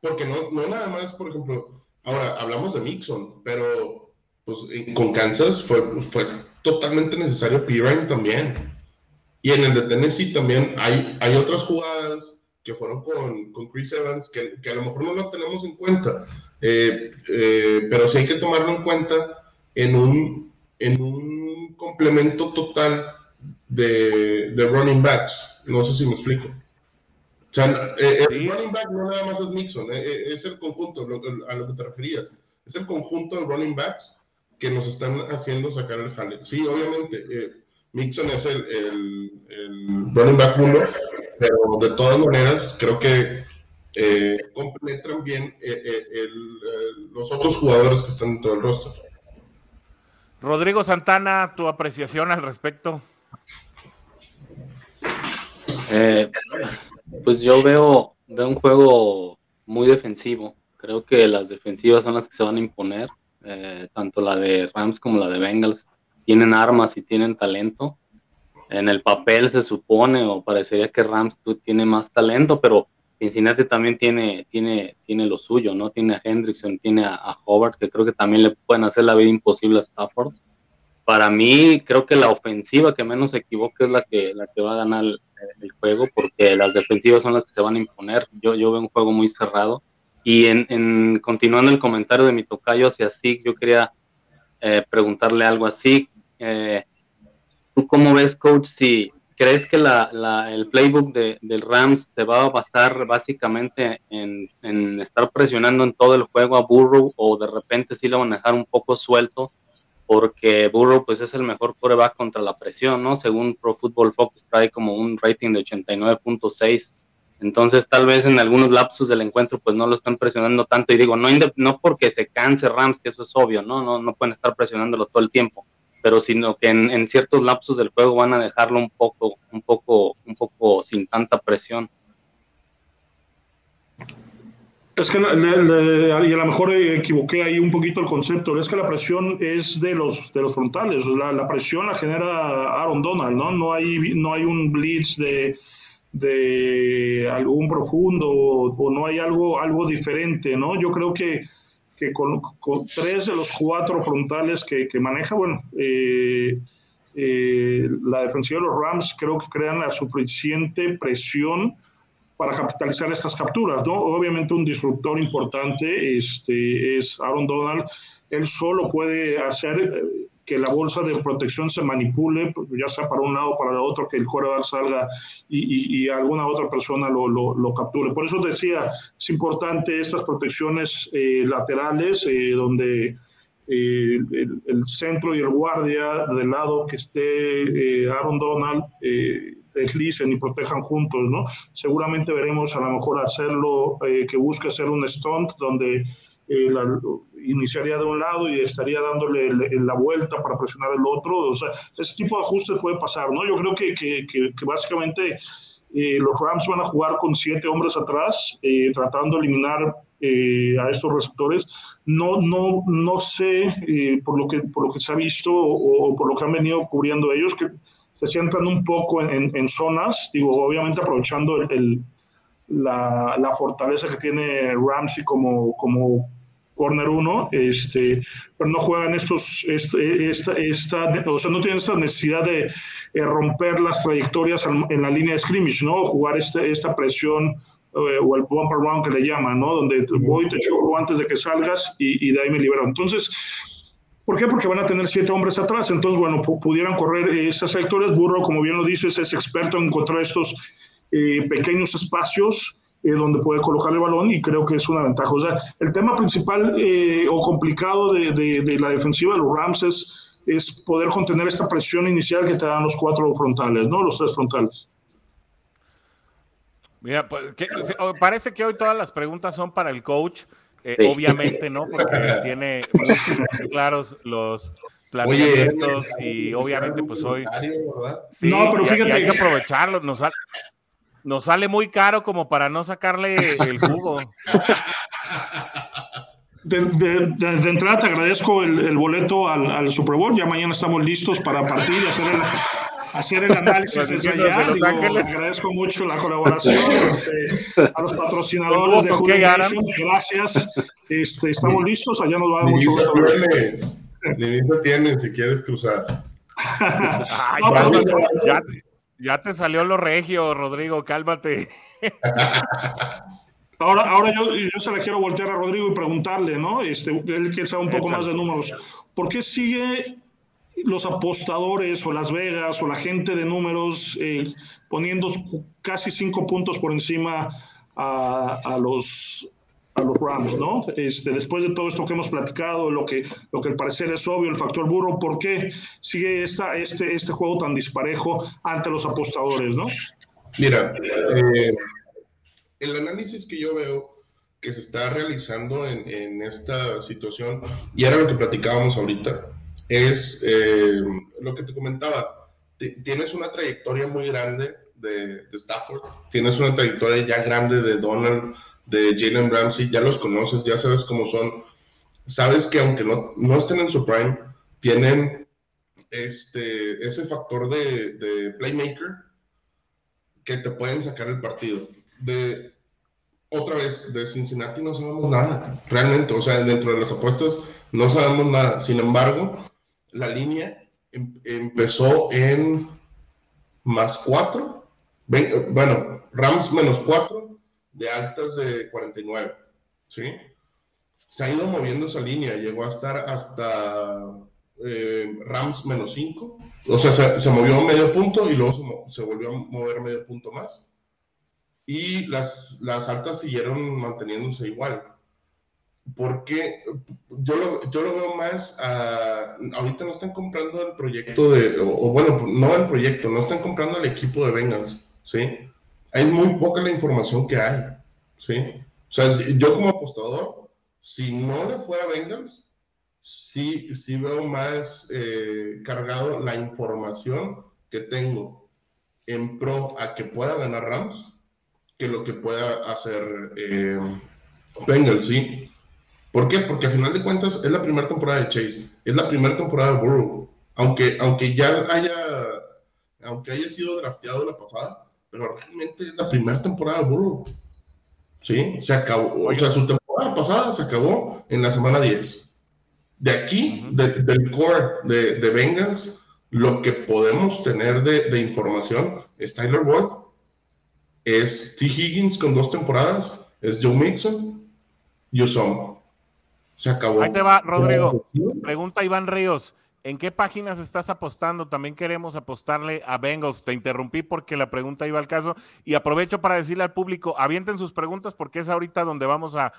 Speaker 3: Porque no, no nada más, por ejemplo, ahora hablamos de Mixon, pero pues con Kansas fue, fue totalmente necesario Pirine también. Y en el de Tennessee también hay, hay otras jugadas que fueron con, con Chris Evans, que, que, a lo mejor no lo tenemos en cuenta, eh, eh, pero sí hay que tomarlo en cuenta en un, en un complemento total de, de running backs. No sé si me explico. O sea, eh, el running back no nada más es Mixon, es el conjunto a lo que te referías. Es el conjunto de running backs que nos están haciendo sacar el jale. Sí, obviamente, Mixon es el, el, el running back uno, pero de todas maneras creo que eh, compenetran bien eh, eh, los otros jugadores que están dentro del rostro.
Speaker 1: Rodrigo Santana, tu apreciación al respecto.
Speaker 4: pues yo veo, veo un juego muy defensivo. Creo que las defensivas son las que se van a imponer, tanto la de Rams como la de Bengals. Tienen armas y tienen talento en el papel se supone o parecería que Rams tiene más talento, pero Cincinnati también tiene, tiene, tiene lo suyo, ¿no? Tiene a Hendrickson, tiene a, a, Hobart, que creo que también le pueden hacer la vida imposible a Stafford. Para mí, creo que la ofensiva que menos se equivoque es la que, la que va a ganar el, juego, porque las defensivas son las que se van a imponer. Yo, yo veo un juego muy cerrado. Y en, en continuando el comentario de mi tocayo hacia SIG, yo quería eh, preguntarle algo así. Eh, ¿Tú cómo ves, coach, si crees que la, el playbook de, del Rams te va a basar básicamente en, estar presionando en todo el juego a Burrow o de repente sí lo van a dejar un poco suelto? Porque Burrow pues es el mejor coreback contra la presión, ¿no? Según Pro Football Focus trae como un rating de 89.6. Entonces, tal vez en algunos lapsos del encuentro, pues no lo están presionando tanto. Y digo, no, no porque se canse Rams, que eso es obvio, ¿no? No, no pueden estar presionándolo todo el tiempo pero sino que en, ciertos lapsos del juego van a dejarlo un poco, un poco, un poco sin tanta presión.
Speaker 2: Es que y a lo mejor equivoqué ahí un poquito el concepto. Es que la presión es de los de los frontales. La, la presión la genera Aaron Donald, ¿no? No hay no hay un blitz de, de algún profundo o, no hay algo algo diferente, ¿no? Yo creo que que con, tres de los cuatro frontales que, maneja, bueno, eh, eh, la defensiva de los Rams creo que crean la suficiente presión para capitalizar estas capturas, ¿no? Obviamente un disruptor importante este, es Aaron Donald. Él solo puede hacer eh, que la bolsa de protección se manipule, ya sea para un lado o para el otro, que el coreback salga y, y, alguna otra persona lo, lo, capture. Por eso decía, es importante estas protecciones eh, laterales, eh, donde eh, el, centro y el guardia del lado que esté Aaron Donald deslicen y protejan juntos, ¿no? Seguramente veremos a lo mejor hacerlo, que busque hacer un stunt donde la, iniciaría de un lado y estaría dándole la vuelta para presionar el otro. O sea, ese tipo de ajustes puede pasar, ¿no? Yo creo que, básicamente eh, los Rams van a jugar con siete hombres atrás, eh, tratando de eliminar eh, a estos receptores. No, no, no sé, por, lo que, por lo que se ha visto o, por lo que han venido cubriendo ellos, que se sientan un poco en, zonas, digo, obviamente aprovechando la, la, fortaleza que tiene Ramsey como, como corner 1, este, pero no juegan estos, este, esta, esta, o sea, no tienen esta necesidad de eh, romper las trayectorias en, la línea de scrimmage, ¿no? Jugar este, esta presión eh, o el bumper round que le llaman, ¿no? Donde voy, te choco antes de que salgas y, y de ahí me libero. Entonces, ¿Por qué? Porque van a tener siete hombres atrás. Entonces, bueno, pudieran correr esas trayectorias. Burro, como bien lo dices, es experto en encontrar estos eh, pequeños espacios eh, donde puede colocar el balón y creo que es una ventaja. O sea, el tema principal eh, o complicado de, de, la defensiva de los Rams es, es, poder contener esta presión inicial que te dan los cuatro frontales, ¿no? Los tres frontales.
Speaker 1: Mira, pues, parece que hoy todas las preguntas son para el coach, eh, obviamente, ¿no? Porque tiene muy claros los planteamientos y obviamente pues hoy... Sí, no, pero fíjate... hay que aprovecharlo, nos, nos sale muy caro como para no sacarle el jugo.
Speaker 2: De, entrada te agradezco el, boleto al, Super Bowl. Ya mañana estamos listos para partir y hacer el, hacer el análisis desde allá. agradezco mucho la colaboración este, a los patrocinadores de Julio Gracias. Este, estamos listos. Allá nos va a dar mucho
Speaker 3: gusto. tienen si quieres cruzar.
Speaker 1: ya, ya te salió lo regio, Rodrigo, cálmate.
Speaker 2: Ahora, ahora yo, yo, se la quiero voltear a Rodrigo y preguntarle, ¿no? Este, él que sabe un poco más de números. ¿Por qué sigue los apostadores o Las Vegas o la gente de números eh, poniendo casi cinco puntos por encima a, a, los, a los Rams, ¿no? Este, después de todo esto que hemos platicado, lo que, lo que al parecer es obvio, el factor burro, ¿por qué sigue esta, este, este juego tan disparejo ante los apostadores, ¿no?
Speaker 3: Mira, eh, el análisis que yo veo que se está realizando en, en, esta situación, y era lo que platicábamos ahorita, es eh, lo que te comentaba. tienes una trayectoria muy grande de, de, Stafford, tienes una trayectoria ya grande de Donald, de Jalen Ramsey, ya los conoces, ya sabes cómo son. Sabes que aunque no, no estén en su prime, tienen este, ese factor de, de playmaker que te pueden sacar el partido. De, otra vez, de Cincinnati no sabemos nada, realmente, o sea, dentro de las apuestas no sabemos nada. Sin embargo, la línea em, empezó en más 4, bueno, Rams menos 4, de altas de 49, ¿sí? Se ha ido moviendo esa línea, llegó a estar hasta eh, Rams menos 5, o sea, se, se, movió medio punto y luego se, volvió a mover medio punto más. Y las, las altas siguieron manteniéndose igual porque yo lo, yo lo veo más, ahorita no están comprando el proyecto de, o, bueno, no el proyecto, no están comprando el equipo de Bengals, ¿sí? Hay muy poca la información que hay, ¿sí? O sea, yo como apostador, si no le fuera Bengals, sí, sí veo más eh, cargado la información que tengo en pro a que pueda ganar Rams que lo que pueda hacer eh, Bengals, ¿sí? ¿Por qué? Porque al final de cuentas es la primera temporada de Chase, es la primera temporada de Burrow. Aunque, aunque ya haya, aunque haya sido drafteado la pasada, pero realmente es la primera temporada de Burrow. ¿Sí? Se acabó, o sea, su temporada pasada se acabó en la semana 10. De aquí, del core de, de, Bengals, lo que podemos tener de, de información es Tyler Ward, es T. Higgins con dos temporadas, es Joe Mixon y Usomo. Se acabó.
Speaker 1: Ahí te va, Rodrigo. Pregunta Iván Ríos. ¿En qué páginas estás apostando? También queremos apostarle a Bengals. Te interrumpí porque la pregunta iba al caso y aprovecho para decirle al público, avienten sus preguntas porque es ahorita donde vamos a,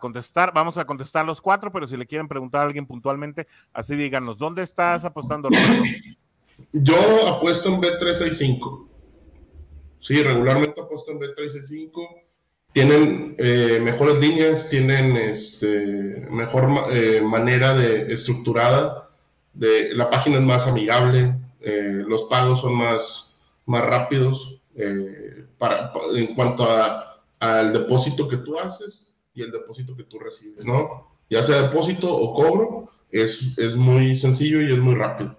Speaker 1: contestar. Vamos a contestar los cuatro, pero si le quieren preguntar a alguien puntualmente, así díganos, ¿dónde estás apostando?
Speaker 3: Yo apuesto en B365. Sí, regularmente apuesto en B365 tienen eh, mejores líneas, tienen este, mejor eh, manera de estructurada, de, la página es más amigable, eh, los pagos son más, más rápidos para, en cuanto al depósito que tú haces y el depósito que tú recibes, ¿no? Ya sea depósito o cobro, es, es muy sencillo y es muy rápido.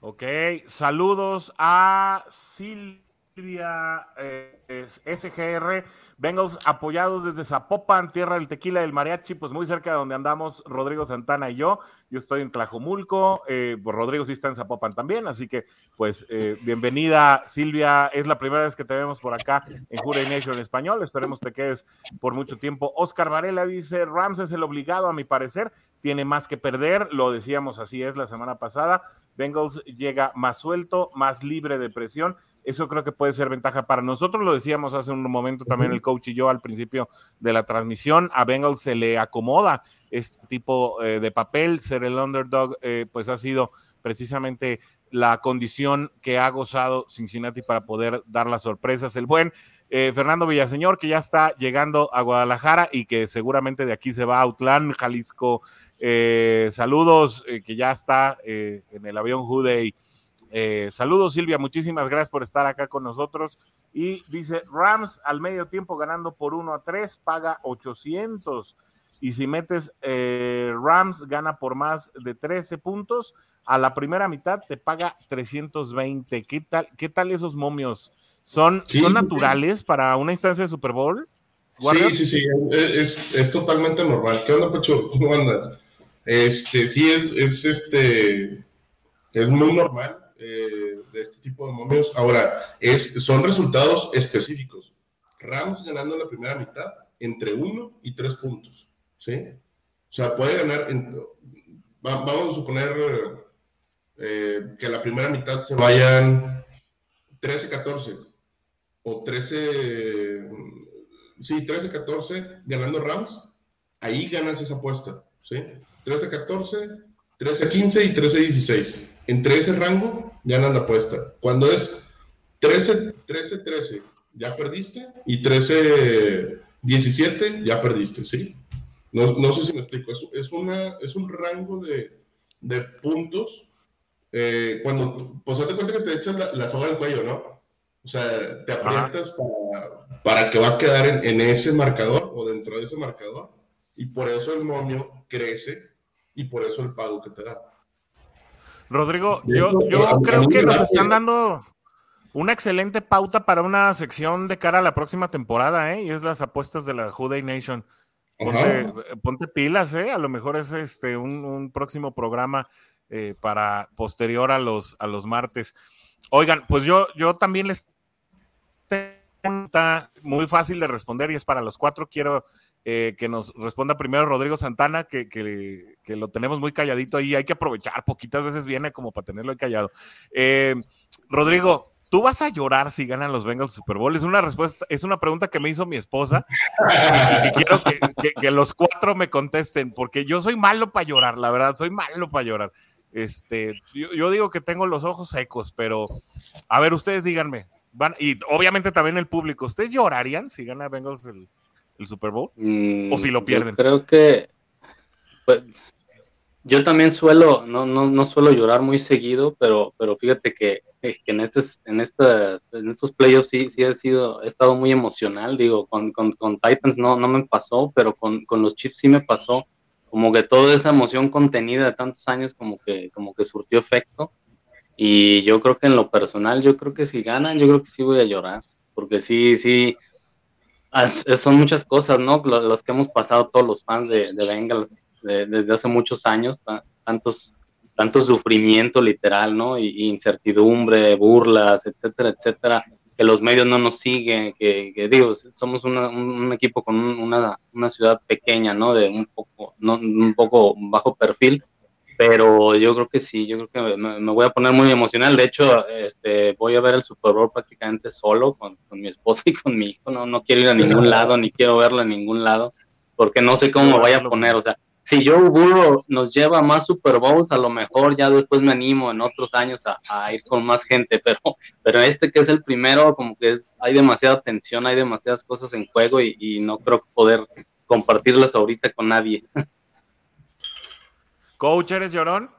Speaker 1: Ok, saludos a Sil eh, SGR, Bengals apoyados desde Zapopan, tierra del tequila del mariachi, pues muy cerca de donde andamos Rodrigo Santana y yo. Yo estoy en Tlajomulco, eh, pues Rodrigo sí está en Zapopan también, así que pues eh, bienvenida Silvia, es la primera vez que te vemos por acá en Jura Nation en español, esperemos te quedes por mucho tiempo. Oscar Varela dice, Rams es el obligado a mi parecer, tiene más que perder, lo decíamos así es la semana pasada, Bengals llega más suelto, más libre de presión eso creo que puede ser ventaja para nosotros. Lo decíamos hace un momento también el coach y yo al principio de la transmisión. A Bengals se le acomoda este tipo eh, de papel. Ser el underdog, eh, pues ha sido precisamente la condición que ha gozado Cincinnati para poder dar las sorpresas. El buen eh, Fernando Villaseñor, que ya está llegando a Guadalajara y que seguramente de aquí se va a Autlán, Jalisco. saludos, que ya está en el avión Jude eh, saludos Silvia, muchísimas gracias por estar acá con nosotros. Y dice, Rams al medio tiempo ganando por 1 a 3, paga 800. Y si metes eh, Rams gana por más de 13 puntos, a la primera mitad te paga 320. ¿Qué tal, qué tal esos momios? ¿Son, ¿son naturales para una instancia de Super Bowl?
Speaker 3: Sí, sí, sí, es, es, totalmente normal. ¿Qué onda, Pecho? ¿Cómo andas? Este, sí, es, es este, es muy normal eh, de este tipo de momios. Ahora, es, son resultados específicos. Rams ganando la primera mitad entre 1 y 3 puntos. ¿sí? O sea, puede ganar, vamos a suponer eh, que la primera mitad se vayan 13-14 o 13, sí, 13-14 ganando Rams, ahí ganas esa apuesta. ¿sí? 13-14, 13-15 y 13-16. Entre ese rango ganas la apuesta. Cuando es 13-13, ya perdiste y 13-17 ya perdiste, ¿sí? No, no, sé si me explico. Es, es, una, es un rango de, de puntos. Eh, cuando, pues date cuenta que te echas la, la soga al cuello, ¿no? O sea, te aprietas para, para, que va a quedar en, en, ese marcador o dentro de ese marcador. Y por eso el momio crece y por eso el pago que te da.
Speaker 1: Rodrigo, yo, yo creo que nos están dando una excelente pauta para una sección de cara a la próxima temporada, ¿eh? Y es las apuestas de la Juday Nation. Ponte, pilas, ¿eh? A lo mejor es este un, un próximo programa eh, para posterior a los, a los martes. Oigan, pues yo, yo también les pregunta muy fácil de responder y es para los cuatro. Quiero eh, que nos responda primero Rodrigo Santana, que, que, lo tenemos muy calladito ahí. Hay que aprovechar, poquitas veces viene como para tenerlo ahí callado. Eh, Rodrigo, ¿tú vas a llorar si ganan los Bengals Super Bowl? Es una respuesta, es una pregunta que me hizo mi esposa y, que quiero que, los cuatro me contesten, porque yo soy malo para llorar, la verdad, soy malo para llorar. Este, yo, yo digo que tengo los ojos secos, pero a ver, ustedes díganme, y obviamente también el público, ¿ustedes llorarían si gana Bengals el, Super Bowl? ¿O si lo mm, pierden?
Speaker 4: creo que pues, yo también suelo, no, no, no, suelo llorar muy seguido, pero, pero fíjate que, en, este, en, esta, en estos playoffs sí, sí ha sido, he estado muy emocional, digo, con, con, con Titans no, no me pasó, pero con, con los Chiefs sí me pasó, como que toda esa emoción contenida de tantos años como que, como que surtió efecto y yo creo que en lo personal, yo creo que si ganan, yo creo que sí voy a llorar, porque sí, sí, son muchas cosas, ¿no? Las que hemos pasado todos los fans de, de Bengals desde hace muchos años, tantos, tanto sufrimiento literal, ¿no? Y, incertidumbre, burlas, etcétera, etcétera, que los medios no nos siguen, que, digo, somos un equipo con una, una, ciudad pequeña, ¿no? De un poco, no, un poco bajo perfil, pero yo creo que sí, yo creo que me, voy a poner muy emocional. De hecho, este, voy a ver el Super Bowl prácticamente solo con, mi esposa y con mi hijo. No, no quiero ir a ningún lado, ni quiero verlo en ningún lado, porque no sé cómo me vaya a poner. O sea, si Joe Burrow nos lleva más Super Bowls, a lo mejor ya después me animo en otros años a, ir con más gente, pero, pero este que es el primero, como que hay demasiada tensión, hay demasiadas cosas en juego y, y no creo poder compartirlas ahorita con nadie.
Speaker 1: Coach, ¿eres llorón?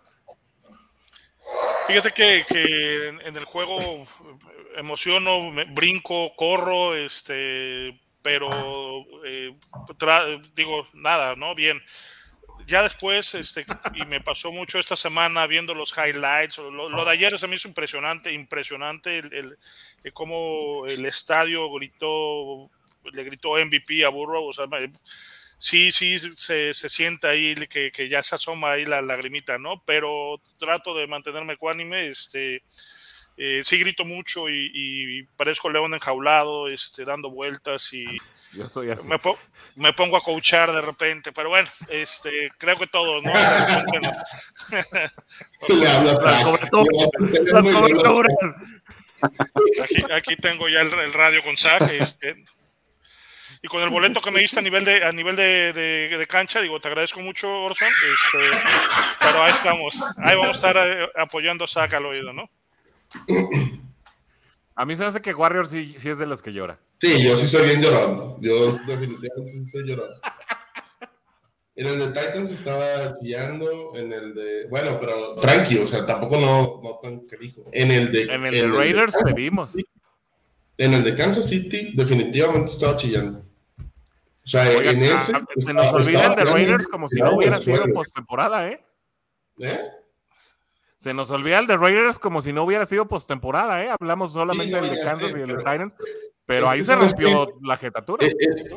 Speaker 2: Fíjate que, en el juego emociono, brinco, corro, este, pero eh, digo nada, ¿no? Bien. Ya después, este, y me pasó mucho esta semana viendo los highlights, lo, de ayer se me hizo impresionante, impresionante el, el, cómo el estadio gritó, le gritó MVP a Burrow, o sea, sí, sí, se, se siente ahí que, que, ya se asoma ahí la lagrimita, ¿no? Pero trato de mantenerme ecuánime, este, eh, sí grito mucho y, parezco león enjaulado, este, dando vueltas y Me, me, pongo a coachar de repente, pero bueno, este, creo que todo, ¿no? Aquí, aquí tengo ya el, el radio con Zach, este, y con el boleto que me diste a nivel de a nivel de, de, cancha, digo, te agradezco mucho, Orson, este, pero ahí estamos, ahí vamos a estar eh, apoyando a Saca al oído, ¿no?
Speaker 1: A mí se hace que Warrior sí, sí es de los que llora.
Speaker 3: Sí, yo sí soy bien llorando. Yo definitivamente soy llorando. En el de Titans estaba chillando, en el de. Bueno, pero tranquilo, o sea, tampoco no, no tan querido. En el de.
Speaker 1: En el de Raiders te vimos.
Speaker 3: En el de Kansas City, definitivamente estaba chillando. O sea, en ese.
Speaker 1: Ah, se nos olvida el de Raiders como si no hubiera sido postemporada, ¿eh? ¿eh? Se nos olvida el de Raiders como si no hubiera sido postemporada, ¿eh? Hablamos solamente del de Kansas y del de Titans, pero ahí se rompió la jetatura.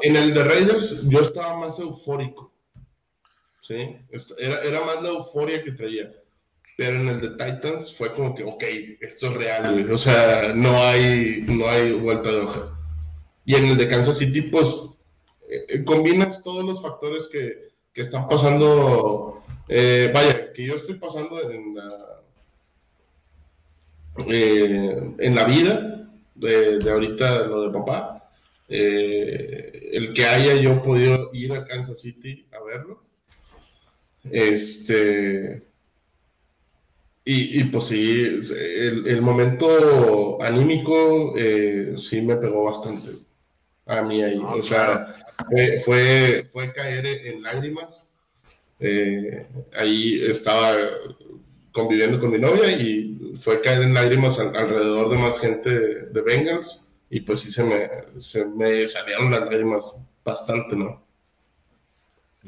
Speaker 3: En, el de Raiders yo estaba más eufórico. ¿Sí? Era, era más la euforia que traía. pero en el de Titans fue como que, ok, esto es real, o sea, no hay, no hay vuelta de hoja. Y en el de Kansas City, pues, eh, combinas todos los factores que, que están pasando, eh, vaya, que yo estoy pasando en la, eh, en la vida de, de, ahorita, lo de papá, el que haya yo podido ir a Kansas City a verlo, este y, pues sí, el, momento anímico eh, sí me pegó bastante a mí ahí. Ah, o sea, fue, fue, caer en lágrimas. Eh, ahí estaba conviviendo con mi novia y fue caer en lágrimas alrededor de más gente de Bengals. Y pues sí se me, se me salieron las lágrimas bastante, ¿no?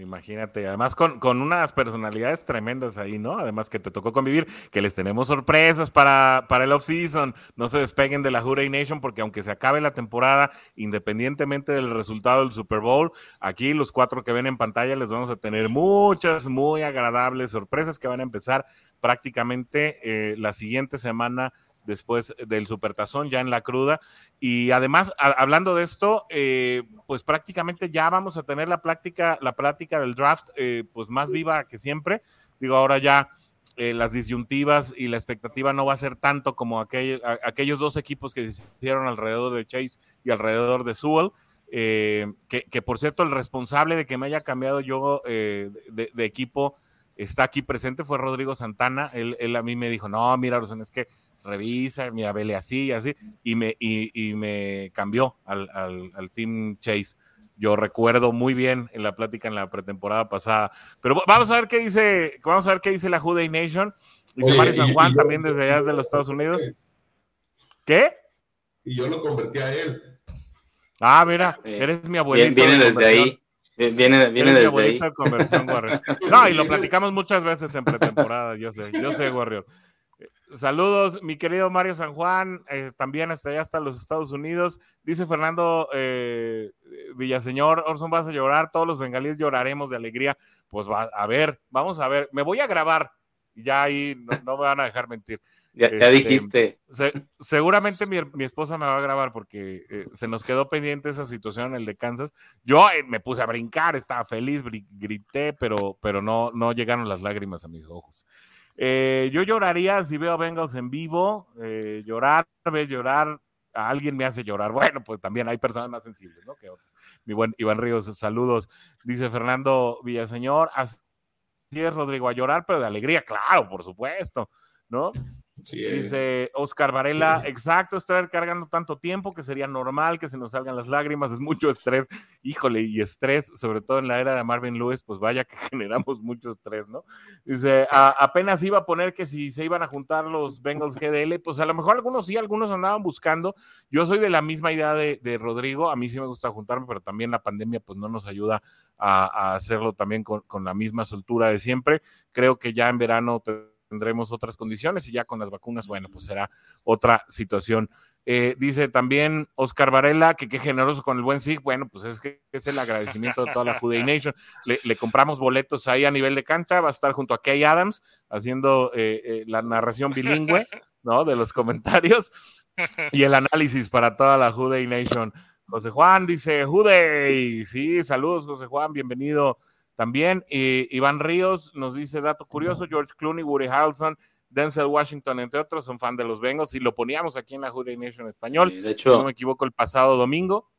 Speaker 1: Imagínate, además con, con, unas personalidades tremendas ahí, ¿no? Además que te tocó convivir, que les tenemos sorpresas para, para el off-season. No se despeguen de la Hurray Nation porque aunque se acabe la temporada, independientemente del resultado del Super Bowl, aquí los cuatro que ven en pantalla les vamos a tener muchas, muy agradables sorpresas que van a empezar prácticamente eh, la siguiente semana después del supertazón, ya en la cruda. Y además, hablando de esto, eh, pues prácticamente ya vamos a tener la práctica, la práctica del draft, eh, pues más viva que siempre. Digo, ahora ya eh, las disyuntivas y la expectativa no va a ser tanto como aquellos dos equipos que se hicieron alrededor de Chase y alrededor de Sewell. Que, por cierto, el responsable de que me haya cambiado yo de, equipo está aquí presente, fue Rodrigo Santana. Él, él a mí me dijo, no, mira, Rosén, es que revisa, mira, vele así y así, y me, y, me cambió al, al, Team Chase. Yo recuerdo muy bien en la plática en la pretemporada pasada. Pero vamos a ver qué dice, vamos a ver qué dice la Juday Nation. Dice Mario San Juan también desde allá de los Estados Unidos. ¿Qué?
Speaker 3: Y yo lo convertí a él.
Speaker 1: Ah, mira, eres mi abuelito.
Speaker 4: Viene desde ahí. Viene, viene desde ahí.
Speaker 1: No, y lo platicamos muchas veces en pretemporada, yo sé, yo sé, Warrior. Saludos, mi querido Mario San Juan, eh, también hasta allá, hasta los Estados Unidos. Dice Fernando eh, Villaseñor, Orson, vas a llorar, todos los bengalíes lloraremos de alegría. Pues va, a ver, vamos a ver, me voy a grabar, ya ahí no, me van a dejar mentir.
Speaker 4: Ya, este, dijiste.
Speaker 1: seguramente mi, esposa me va a grabar porque eh, se nos quedó pendiente esa situación en el de Kansas. Yo me puse a brincar, estaba feliz, grité, pero, pero no, no llegaron las lágrimas a mis ojos. Eh, yo lloraría si veo a en vivo, eh, llorar, ver llorar, a alguien me hace llorar. Bueno, pues también hay personas más sensibles, ¿no? Que otros. Mi buen Iván Ríos, saludos. Dice Fernando Villaseñor, así es, Rodrigo, a llorar, pero de alegría, claro, por supuesto, ¿no? Dice Oscar Varela, exacto, estar cargando tanto tiempo que sería normal que se nos salgan las lágrimas, es mucho estrés, híjole, y estrés, sobre todo en la era de Marvin Lewis, pues vaya que generamos mucho estrés, ¿no? Dice, apenas iba a poner que si se iban a juntar los Bengals GDL, pues a lo mejor algunos sí, algunos andaban buscando, yo soy de la misma idea de, Rodrigo, a mí sí me gusta juntarme, pero también la pandemia pues no nos ayuda a, hacerlo también con, con la misma soltura de siempre, creo que ya en verano... Te, tendremos otras condiciones y ya con las vacunas, bueno, pues será otra situación. Eh, dice también Oscar Varela que qué generoso con el buen SIG. Bueno, pues es que es el agradecimiento de toda la Juday Nation. Le, compramos boletos ahí a nivel de cancha. Va a estar junto a Kay Adams haciendo eh, eh, la narración bilingüe, ¿no? De los comentarios y el análisis para toda la Juday Nation. José Juan dice: Juday, sí, saludos, José Juan, bienvenido también Iván Ríos nos dice dato curioso, George Clooney, Woody Harrelson, Denzel Washington, entre otros, son fan de los Bengals y lo poníamos aquí en la Jury Nation español. de hecho, si no me equivoco, el pasado domingo.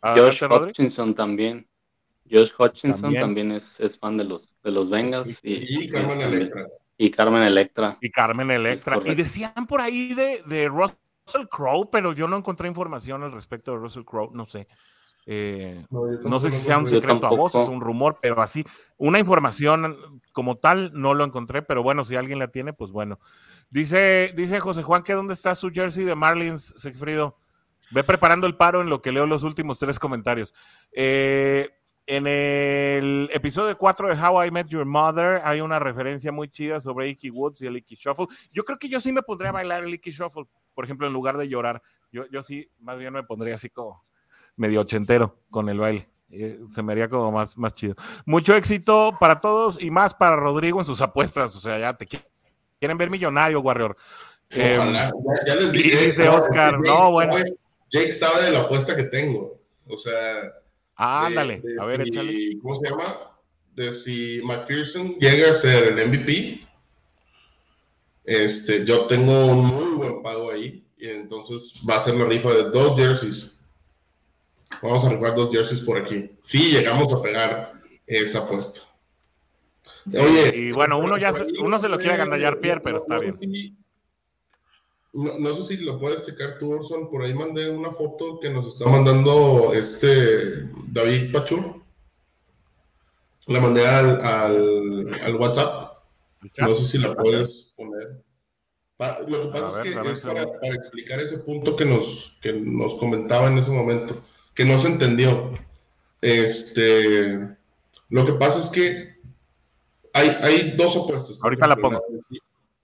Speaker 4: Josh Hutchinson también. Josh Hutchinson también, es, es, fan de los, de los Bengals. Y, Carmen Electra. Y Carmen Electra.
Speaker 1: Y Carmen Electra. Y decían por ahí de, de Russell Crowe, pero yo no encontré información al respecto de Russell Crowe, no sé. Eh, no, sé si sea un secreto a voz, es un rumor, pero así, una información como tal no lo encontré, pero bueno, si alguien la tiene, pues bueno. Dice, dice José Juan que dónde está su jersey de Marlins, Sigfrido. Ve preparando el paro en lo que leo los últimos tres comentarios. Eh, en el episodio 4 de How I Met Your Mother hay una referencia muy chida sobre Icky Woods y el Icky Shuffle. Yo creo que yo sí me pondría a bailar el Icky Shuffle, por ejemplo, en lugar de llorar. Yo, yo sí, más bien me pondría así como medio ochentero con el baile. Eh, se me haría como más, más chido. Mucho éxito para todos y más para Rodrigo en sus apuestas. O sea, ya te quieren ver millonario, Warrior.
Speaker 3: Ojalá,
Speaker 1: Em,
Speaker 3: ya, ya les
Speaker 1: y
Speaker 3: dije.
Speaker 1: dice Oscar,
Speaker 3: Jake
Speaker 1: no, bueno.
Speaker 3: Jake sabe de la apuesta que tengo. O sea,
Speaker 1: Ándale, a ver,
Speaker 3: si-
Speaker 1: échale.
Speaker 3: ¿Cómo se llama? De si McPherson llega a ser el MVP. Este, yo tengo un muy buen pago ahí. Y entonces va a ser la rifa de dos jerseys. Vamos a rifar dos jerseys por aquí. Sí, llegamos a pegar esa apuesta.
Speaker 1: Sí,
Speaker 3: Oye,
Speaker 1: y bueno, uno ya se- uno se lo quiere agandallar Pierre, pero está bien.
Speaker 3: No, no sé si lo puedes checar tú, Orson. Por ahí mandé una foto que nos está mandando este David Pachur. La mandé al, al, al WhatsApp. No sé si la puedes poner. Lo que pasa
Speaker 1: ver,
Speaker 3: es que es para, para explicar ese punto que nos, que nos comentaba en ese momento, que no se entendió. Este, lo que pasa es que hay, hay dos apuestas.
Speaker 1: Ahorita la
Speaker 3: de-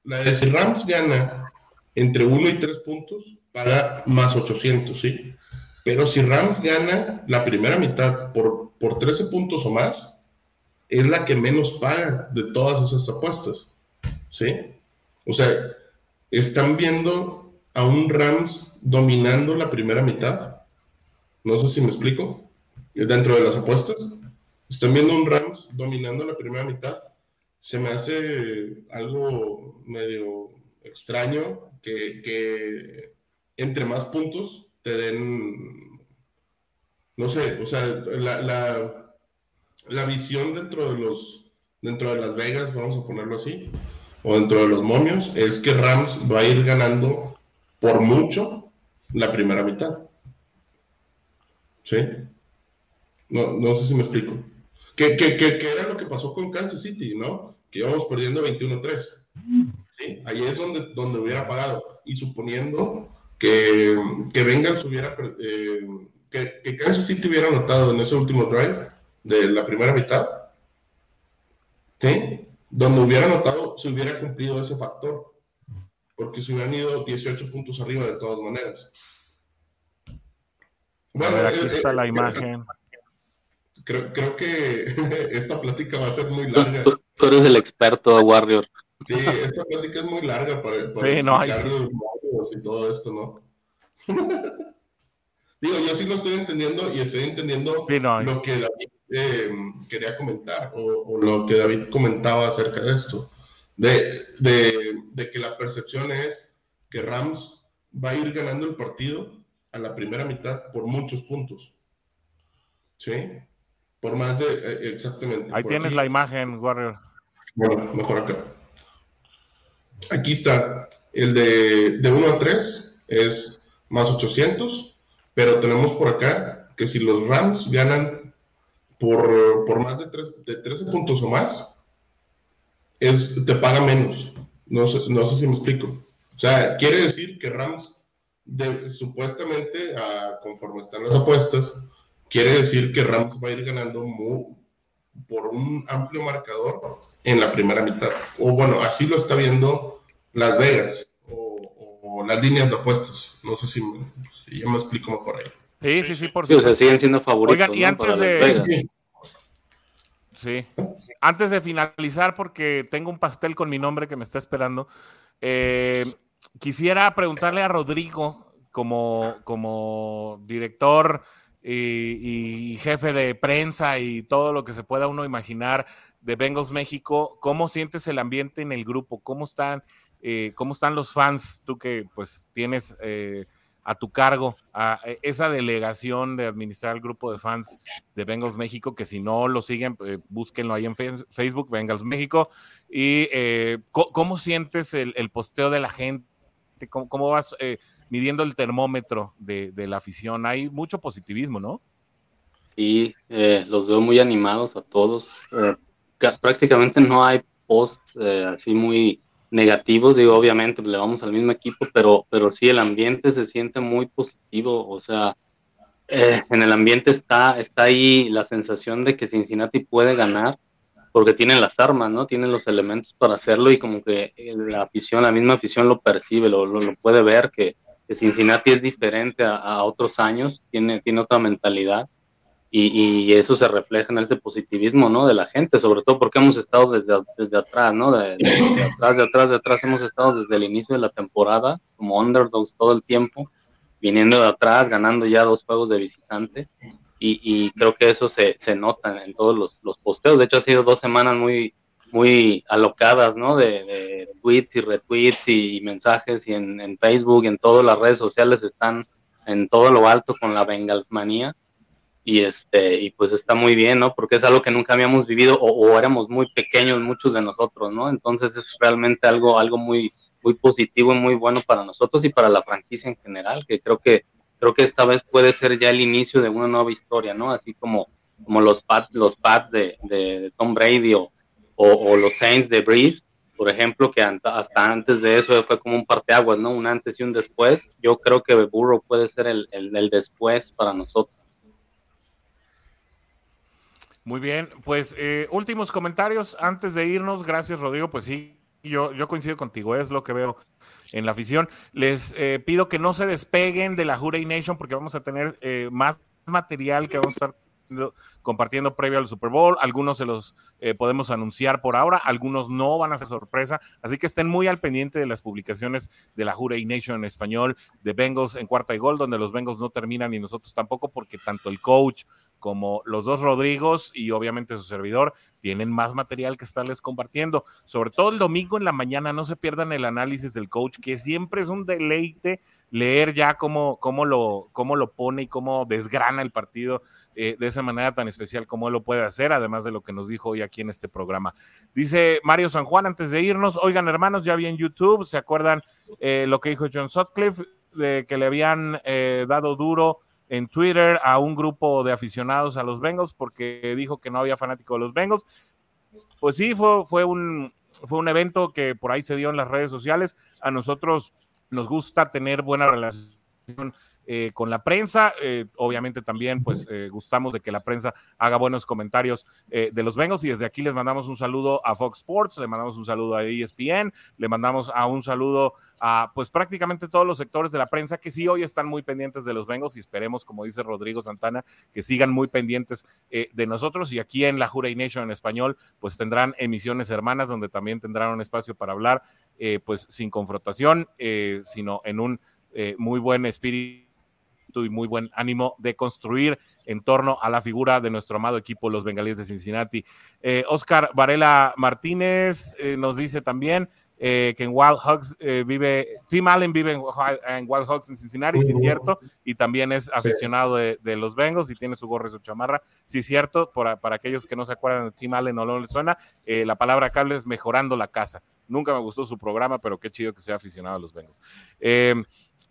Speaker 3: La de si Rams gana entre 1 y 3 puntos, paga más 800, ¿sí? Pero si Rams gana la primera mitad por, por 13 puntos o más, es la que menos paga de todas esas apuestas, ¿sí? O sea, están viendo a un Rams dominando la primera mitad. No sé si me explico. Dentro de las apuestas, están viendo un Rams dominando la primera mitad. Se me hace algo medio extraño que, que entre más puntos te den, no sé, o sea, la, la, la visión dentro de los, dentro de Las Vegas, vamos a ponerlo así, o dentro de los momios, es que Rams va a ir ganando por mucho la primera mitad. ¿Sí? No, no sé si me explico. Que, era lo que pasó con Kansas City, ¿no? Que íbamos perdiendo 21-3. ¿Sí? Ahí es donde, donde hubiera pagado. Y suponiendo que, que Bengals hubiera, eh, que, que Kansas City hubiera anotado en ese último drive de la primera mitad, ¿sí? Donde hubiera anotado, se hubiera cumplido ese factor. Porque se hubieran ido 18 puntos arriba de todas maneras.
Speaker 1: A ver, aquí
Speaker 3: eh,
Speaker 1: está
Speaker 3: eh,
Speaker 1: la
Speaker 3: eh,
Speaker 1: imagen.
Speaker 3: Creo, creo que esta plática va a ser muy larga.
Speaker 4: tú- tú eres el experto, Warrior.
Speaker 3: Sí, esta plática es muy larga para, para
Speaker 1: Sí, no,
Speaker 3: explicar los módulos y todo esto, ¿no? Digo, yo sí lo estoy entendiendo y estoy entendiendo
Speaker 1: Sí, no,
Speaker 3: lo que David eh, quería comentar o, o lo que David comentaba acerca de esto. De, de, de que la percepción es que Rams va a ir ganando el partido a la primera mitad por muchos puntos. ¿Sí? Por más de, eh, exactamente.
Speaker 1: Ahí tienes
Speaker 3: aquí.
Speaker 1: la imagen, Warrior.
Speaker 3: Bueno, mejor acá. Aquí está. El de, de 1 a 3 es más 800, pero tenemos por acá que si los Rams ganan por, por más de, tres- de 13 puntos o más, es, te paga menos. No sé, no sé si me explico. O sea, quiere decir que Rams, de- supuestamente, a- conforme están las apuestas, quiere decir que Rams va a ir ganando mu- por un amplio marcador en la primera mitad. O bueno, así lo está viendo Las Vegas o, o las líneas de apuestas. No sé si, si yo me explico mejor ahí.
Speaker 1: Sí, sí, sí, por
Speaker 4: Sí, o sea,
Speaker 1: supuesto.
Speaker 4: siguen siendo favoritos
Speaker 1: Oigan, y
Speaker 4: ¿no?
Speaker 1: antes
Speaker 4: para
Speaker 1: de-
Speaker 3: Sí.
Speaker 1: Antes de finalizar, porque tengo un pastel con mi nombre que me está esperando, eh, quisiera preguntarle a Rodrigo, como, como director y, jefe de prensa y todo lo que se pueda uno imaginar de Bengals México, ¿cómo sientes el ambiente en el grupo? ¿Cómo están, eh, cómo están los fans? Tú que pues tienes eh, a tu cargo a esa delegación de administrar el grupo de fans de Bengals México, que si no lo siguen, eh, búsquenlo ahí en Facebook, Bengals México. Y eh, ¿cómo sientes el posteo de la gente? ¿Cómo, vas eh, midiendo el termómetro de, la afición? Hay mucho positivismo, ¿no?
Speaker 4: Sí, eh, los veo muy animados a todos. Eh, ca- prácticamente no hay post eh, así muy negativos, digo, obviamente le vamos al mismo equipo, pero, pero sí el ambiente se siente muy positivo, o sea, en el ambiente está, está ahí la sensación de que Cincinnati puede ganar, porque tienen las armas, ¿no? Tienen los elementos para hacerlo y como que eh, la afición, la misma afición lo percibe, lo, lo, lo puede ver, que, que Cincinnati es diferente a, a otros años, tiene, tiene otra mentalidad y, eso se refleja en ese positivismo, ¿no? De la gente, sobre todo porque hemos estado desde, desde atrás, ¿no? De, atrás, de atrás, de atrás, hemos estado desde el inicio de la temporada como underdogs todo el tiempo, viniendo de atrás, ganando ya dos juegos de visitante y, creo que eso se, se nota en todos los, los, posteos. De hecho, ha sido dos semanas muy, muy alocadas, ¿no? De, tweets y retweets y mensajes y en, en, Facebook, en todas las redes sociales están en todo lo alto con la Bengals manía y este y pues está muy bien, ¿no? Porque es algo que nunca habíamos vivido o, o, éramos muy pequeños muchos de nosotros, ¿no? Entonces es realmente algo algo muy muy positivo y muy bueno para nosotros y para la franquicia en general, que creo que creo que esta vez puede ser ya el inicio de una nueva historia, ¿no? Así como, como los pads los pads de, Tom Brady o, o, los Saints de Breeze, por ejemplo, que hasta antes de eso fue como un parteaguas, ¿no? Un antes y un después. Yo creo que Burrow puede ser el, el, después para nosotros.
Speaker 1: Muy bien, pues eh, últimos comentarios antes de irnos. Gracias, Rodrigo. Pues sí, yo, yo coincido contigo, es lo que veo en la afición. Les eh, pido que no se despeguen de la Jurey Nation porque vamos a tener eh, más material que vamos a estar compartiendo previo al Super Bowl. Algunos se los eh, podemos anunciar por ahora, algunos no van a ser sorpresa. Así que estén muy al pendiente de las publicaciones de la Jurey Nation en español, de Bengals en cuarta y gol, donde los Bengals no terminan y nosotros tampoco, porque tanto el coach como los dos Rodrigos y obviamente su servidor tienen más material que estarles compartiendo. Sobre todo el domingo en la mañana, no se pierdan el análisis del coach, que siempre es un deleite leer ya cómo, cómo, lo, cómo lo pone y cómo desgrana el partido eh, de esa manera tan especial como él lo puede hacer, además de lo que nos dijo hoy aquí en este programa. Dice Mario San Juan, antes de irnos, oigan hermanos, ya vi en YouTube, ¿se acuerdan eh, lo que dijo John Sutcliffe? De que le habían eh, dado duro en Twitter a un grupo de aficionados a los Bengals porque dijo que no había fanático de los Bengals. Pues sí, fue, fue, un, fue un evento que por ahí se dio en las redes sociales. A nosotros nos gusta tener buena relación eh, con la prensa. Eh, obviamente también, pues, eh, gustamos de que la prensa haga buenos comentarios de los Bengals y desde aquí les mandamos un saludo a Fox Sports, le mandamos un saludo a ESPN, le mandamos a un saludo a, pues, prácticamente todos los sectores de la prensa que sí hoy están muy pendientes de los Bengals y esperemos, como dice Rodrigo Santana, que sigan muy pendientes de nosotros y aquí en la Jura Nation en español, pues tendrán emisiones hermanas donde también tendrán un espacio para hablar, pues, sin confrontación, sino en un muy buen espíritu y muy buen ánimo de construir en torno a la figura de nuestro amado equipo, los Bengalíes de Cincinnati. Eh, Oscar Varela Martínez eh, nos dice también eh, que en Wild Hogs vive, Tim Allen vive en, Wild Hogs en Cincinnati, sí es cierto, y también es aficionado de, los Bengals y tiene su gorro y su chamarra, sí es cierto, para aquellos que no se acuerdan de Tim Allen o no les suena, la palabra cable es mejorando la casa. Nunca me gustó su programa, pero qué chido que sea aficionado a los Bengals.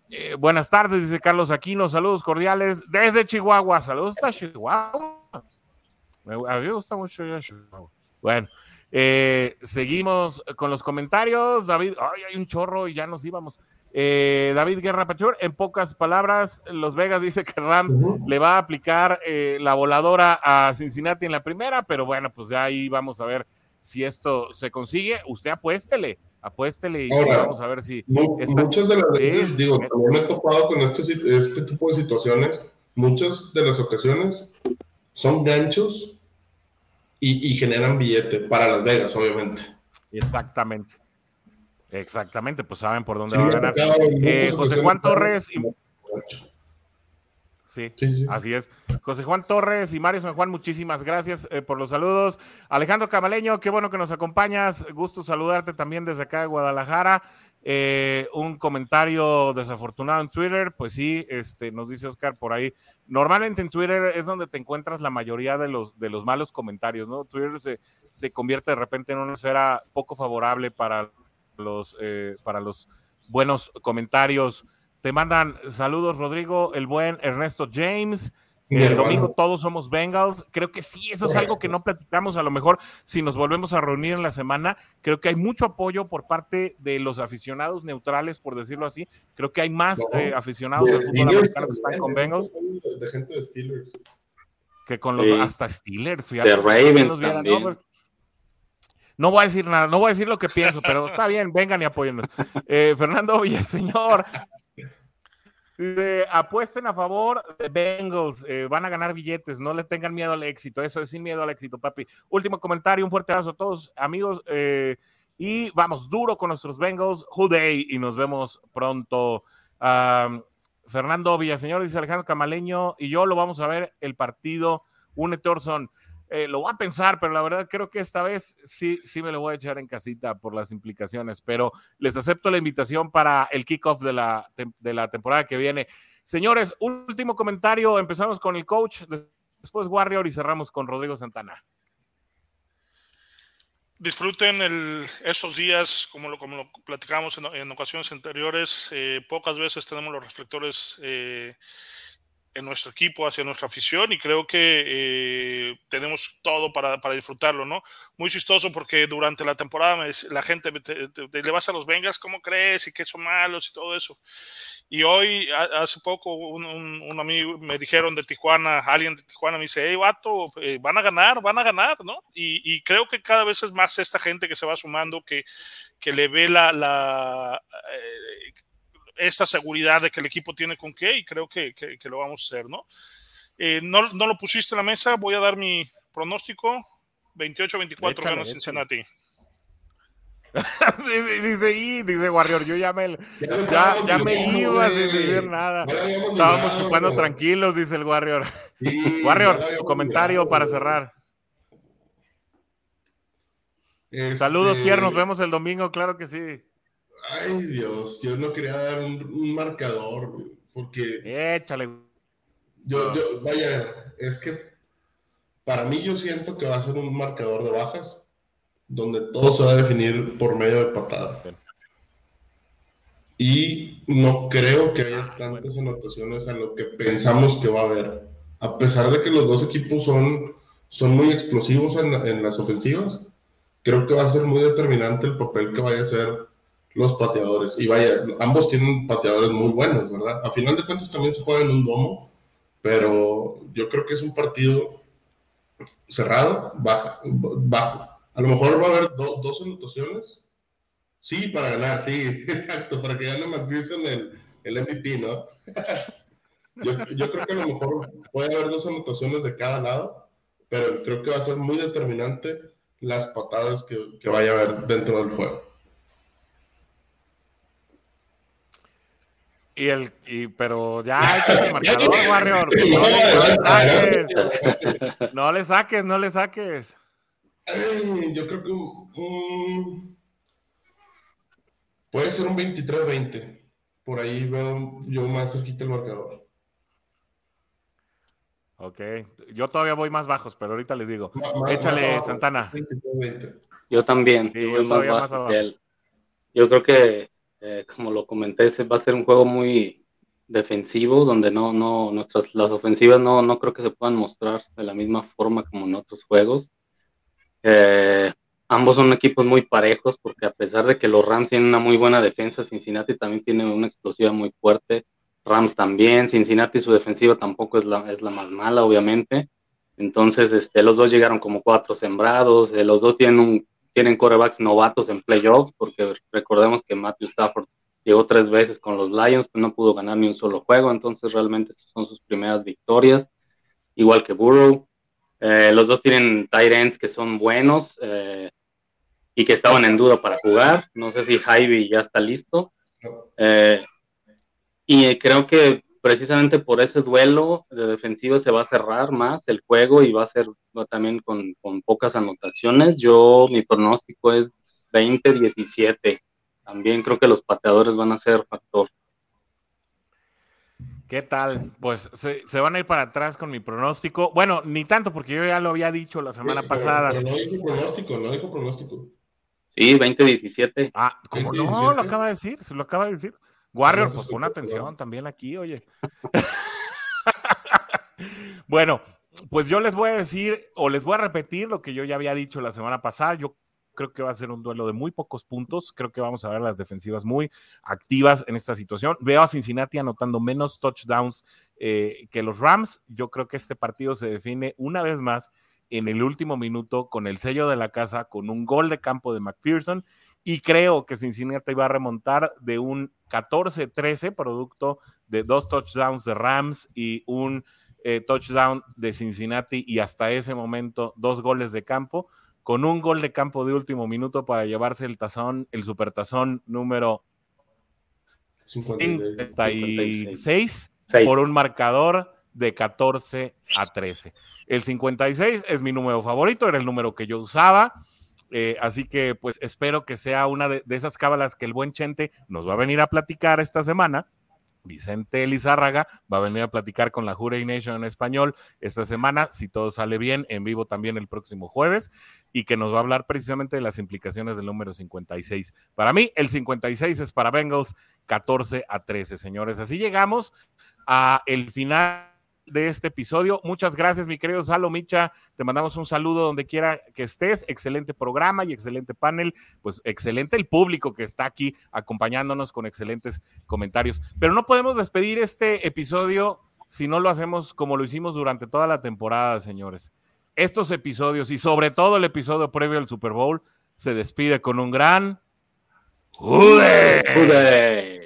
Speaker 1: Eh, buenas tardes, dice Carlos Aquino. Saludos cordiales desde Chihuahua. Saludos a Chihuahua. a mí me gusta mucho Chihuahua. Bueno, eh, seguimos con los comentarios. David, ay, hay un chorro y ya nos íbamos. Eh, David Guerra Pachur, en pocas palabras, Los Vegas dice que Rams le va a aplicar la voladora a Cincinnati en la primera, pero bueno, pues ya ahí vamos a ver si esto se consigue. Usted apuéstele apuéstele y vamos a ver si.
Speaker 3: Muchas de las veces, digo, también me he topado con este, este tipo de situaciones. Muchas de las ocasiones son ganchos y, generan billete para Las Vegas, obviamente.
Speaker 1: Exactamente. Exactamente, pues saben por dónde va a ganar. Eh, José Juan Torres. Y... Sí, así es. José Juan Torres y Mario San Juan, muchísimas gracias eh, por los saludos. Alejandro Camaleño, qué bueno que nos acompañas. Gusto saludarte también desde acá de Guadalajara. Eh, un comentario desafortunado en Twitter, pues sí, este, nos dice Oscar por ahí. Normalmente en Twitter es donde te encuentras la mayoría de los, de los malos comentarios, ¿no? Twitter se, se convierte de repente en una esfera poco favorable para los, eh, para los buenos comentarios te mandan saludos, Rodrigo, el buen Ernesto James. El domingo todos somos Bengals. Creo que sí, eso es algo que no platicamos. A lo mejor si nos volvemos a reunir en la semana, creo que hay mucho apoyo por parte de los aficionados neutrales, por decirlo así. Creo que hay más eh, aficionados del fútbol americano que están con Bengals.
Speaker 3: De gente de Steelers.
Speaker 1: Que con los hasta Steelers. De Ravens también. No voy a decir nada, no voy a decir lo que pienso, pero está bien, vengan y apóyennos. Eh, Fernando Villaseñor, apuesten a favor de Bengals, eh, van a ganar billetes, no le tengan miedo al éxito, eso es sin miedo al éxito, papi. Último comentario, un fuerte abrazo a todos, amigos, eh, y vamos duro con nuestros Bengals, Day y nos vemos pronto. Fernando Villaseñor dice Alejandro Camaleño, y yo lo vamos a ver el partido, une Torson. Eh, lo voy a pensar, pero la verdad creo que esta vez sí, sí me lo voy a echar en casita por las implicaciones, pero les acepto la invitación para el kickoff de la, de la temporada que viene. Señores, último comentario, empezamos con el coach, después Warrior y cerramos con Rodrigo Santana.
Speaker 2: Disfruten esos días, como lo, como lo platicamos en, ocasiones anteriores, eh, pocas veces tenemos los reflectores. Eh, en nuestro equipo, hacia nuestra afición y creo que eh, tenemos todo para, para, disfrutarlo, ¿no? Muy chistoso porque durante la temporada la gente te, le vas a los Vengas, ¿cómo crees? Y que son malos y todo eso. Y hoy, hace poco, un, amigo me dijeron de Tijuana, alguien de Tijuana me dice, hey, vato, eh, van a ganar, van a ganar, ¿no? Y, creo que cada vez es más esta gente que se va sumando, que, que le ve la, la eh, esta seguridad de que el equipo tiene con qué y creo que, que, lo vamos a hacer, ¿no? Eh, ¿no? ¿no? lo pusiste en la mesa, voy a dar mi pronóstico. 28-24 gana Cincinnati.
Speaker 1: dice, y, dice Warrior, yo ya me, ya, ya me iba sin decir nada. Estábamos chupando tranquilos, dice el Warrior. Warrior, comentario para cerrar. Saludos, Pierre, nos este vemos el domingo, claro que sí.
Speaker 3: Ay, Dios, yo no quería dar un, marcador, porque.
Speaker 1: Échale.
Speaker 3: Yo, yo, vaya, es que para mí yo siento que va a ser un marcador de bajas, donde todo se va a definir por medio de patada. Y no creo que haya ah, tantas anotaciones a lo que pensamos que va a haber. A pesar de que los dos equipos son, son muy explosivos en, en las ofensivas, creo que va a ser muy determinante el papel que vaya a hacer los pateadores. Y vaya, ambos tienen pateadores muy buenos, ¿verdad? A final de cuentas también se juega en un domo, pero yo creo que es un partido cerrado, baja, bajo. A lo mejor va a haber dos anotaciones. Sí, para ganar, sí, exacto, para que gane McPherson el, el MVP, ¿no? yo, yo creo que a lo mejor puede haber dos anotaciones de cada lado, pero creo que va a ser muy determinante las patadas que, que vaya a haber dentro del juego.
Speaker 1: Y el, y, pero ya échate el marcador, Warrior. No, le, saques. No le saques, no le saques.
Speaker 3: yo creo que un, puede ser un 23-20. Por ahí veo yo más cerquita el marcador.
Speaker 1: Ok, yo todavía voy más bajos, pero ahorita les digo. Échale, Santana.
Speaker 4: Yo también. yo, más yo creo que eh, como lo comenté, va a ser un juego muy defensivo, donde no, no, nuestras, las ofensivas no, no creo que se puedan mostrar de la misma forma como en otros juegos. Eh, ambos son equipos muy parejos, porque a pesar de que los Rams tienen una muy buena defensa, Cincinnati también tiene una explosiva muy fuerte. Rams también, Cincinnati su defensiva tampoco es la, es la más mala, obviamente. Entonces, este, los dos llegaron como cuatro sembrados, eh, los dos tienen un tienen corebacks novatos en playoffs, porque recordemos que Matthew Stafford llegó tres veces con los Lions, pero no pudo ganar ni un solo juego, entonces realmente son sus primeras victorias, igual que Burrow. Eh, los dos tienen tight ends que son buenos eh, y que estaban en duda para jugar. No sé si Javi ya está listo. Eh, y creo que precisamente por ese duelo de defensiva se va a cerrar más el juego y va a ser también con, pocas anotaciones. Yo, mi pronóstico es 20-17. También creo que los pateadores van a ser factor.
Speaker 1: ¿Qué tal? Pues se, van a ir para atrás con mi pronóstico. Bueno, ni tanto, porque yo ya lo había dicho la semana pasada.
Speaker 3: Pero no dijo pronóstico, no dijo pronóstico.
Speaker 4: Sí, 20-17.
Speaker 1: Ah, como no, lo acaba de decir, se lo acaba de decir. Warrior, pues pon atención también aquí, oye. bueno, pues yo les voy a decir o les voy a repetir lo que yo ya había dicho la semana pasada. Yo creo que va a ser un duelo de muy pocos puntos. Creo que vamos a ver las defensivas muy activas en esta situación. Veo a Cincinnati anotando menos touchdowns eh, que los Rams. Yo creo que este partido se define una vez más en el último minuto con el sello de la casa, con un gol de campo de McPherson y creo que Cincinnati va a remontar de un 14-13 producto de dos touchdowns de Rams y un eh, touchdown de Cincinnati y hasta ese momento dos goles de campo, con un gol de campo de último minuto para llevarse el tazón, el supertazón número 56 por un marcador de 14 a 13. El 56 es mi número favorito, era el número que yo usaba. Eh, así que pues espero que sea una de, esas cábalas que el buen Chente nos va a venir a platicar esta semana Vicente Lizárraga va a venir a platicar con la Jure Nation en español esta semana, si todo sale bien, en vivo también el próximo jueves, y que nos va a hablar precisamente de las implicaciones del número 56. Para mí, el 56 es para Bengals 14 a 13, señores. Así llegamos a el final de este episodio. Muchas gracias, mi querido Salo Micha. Te mandamos un saludo donde quiera que estés. Excelente programa y excelente panel. Pues excelente el público que está aquí acompañándonos con excelentes comentarios. Pero no podemos despedir este episodio si no lo hacemos como lo hicimos durante toda la temporada, señores. Estos episodios y sobre todo el episodio previo al Super Bowl se despide con un gran... ¡Jude!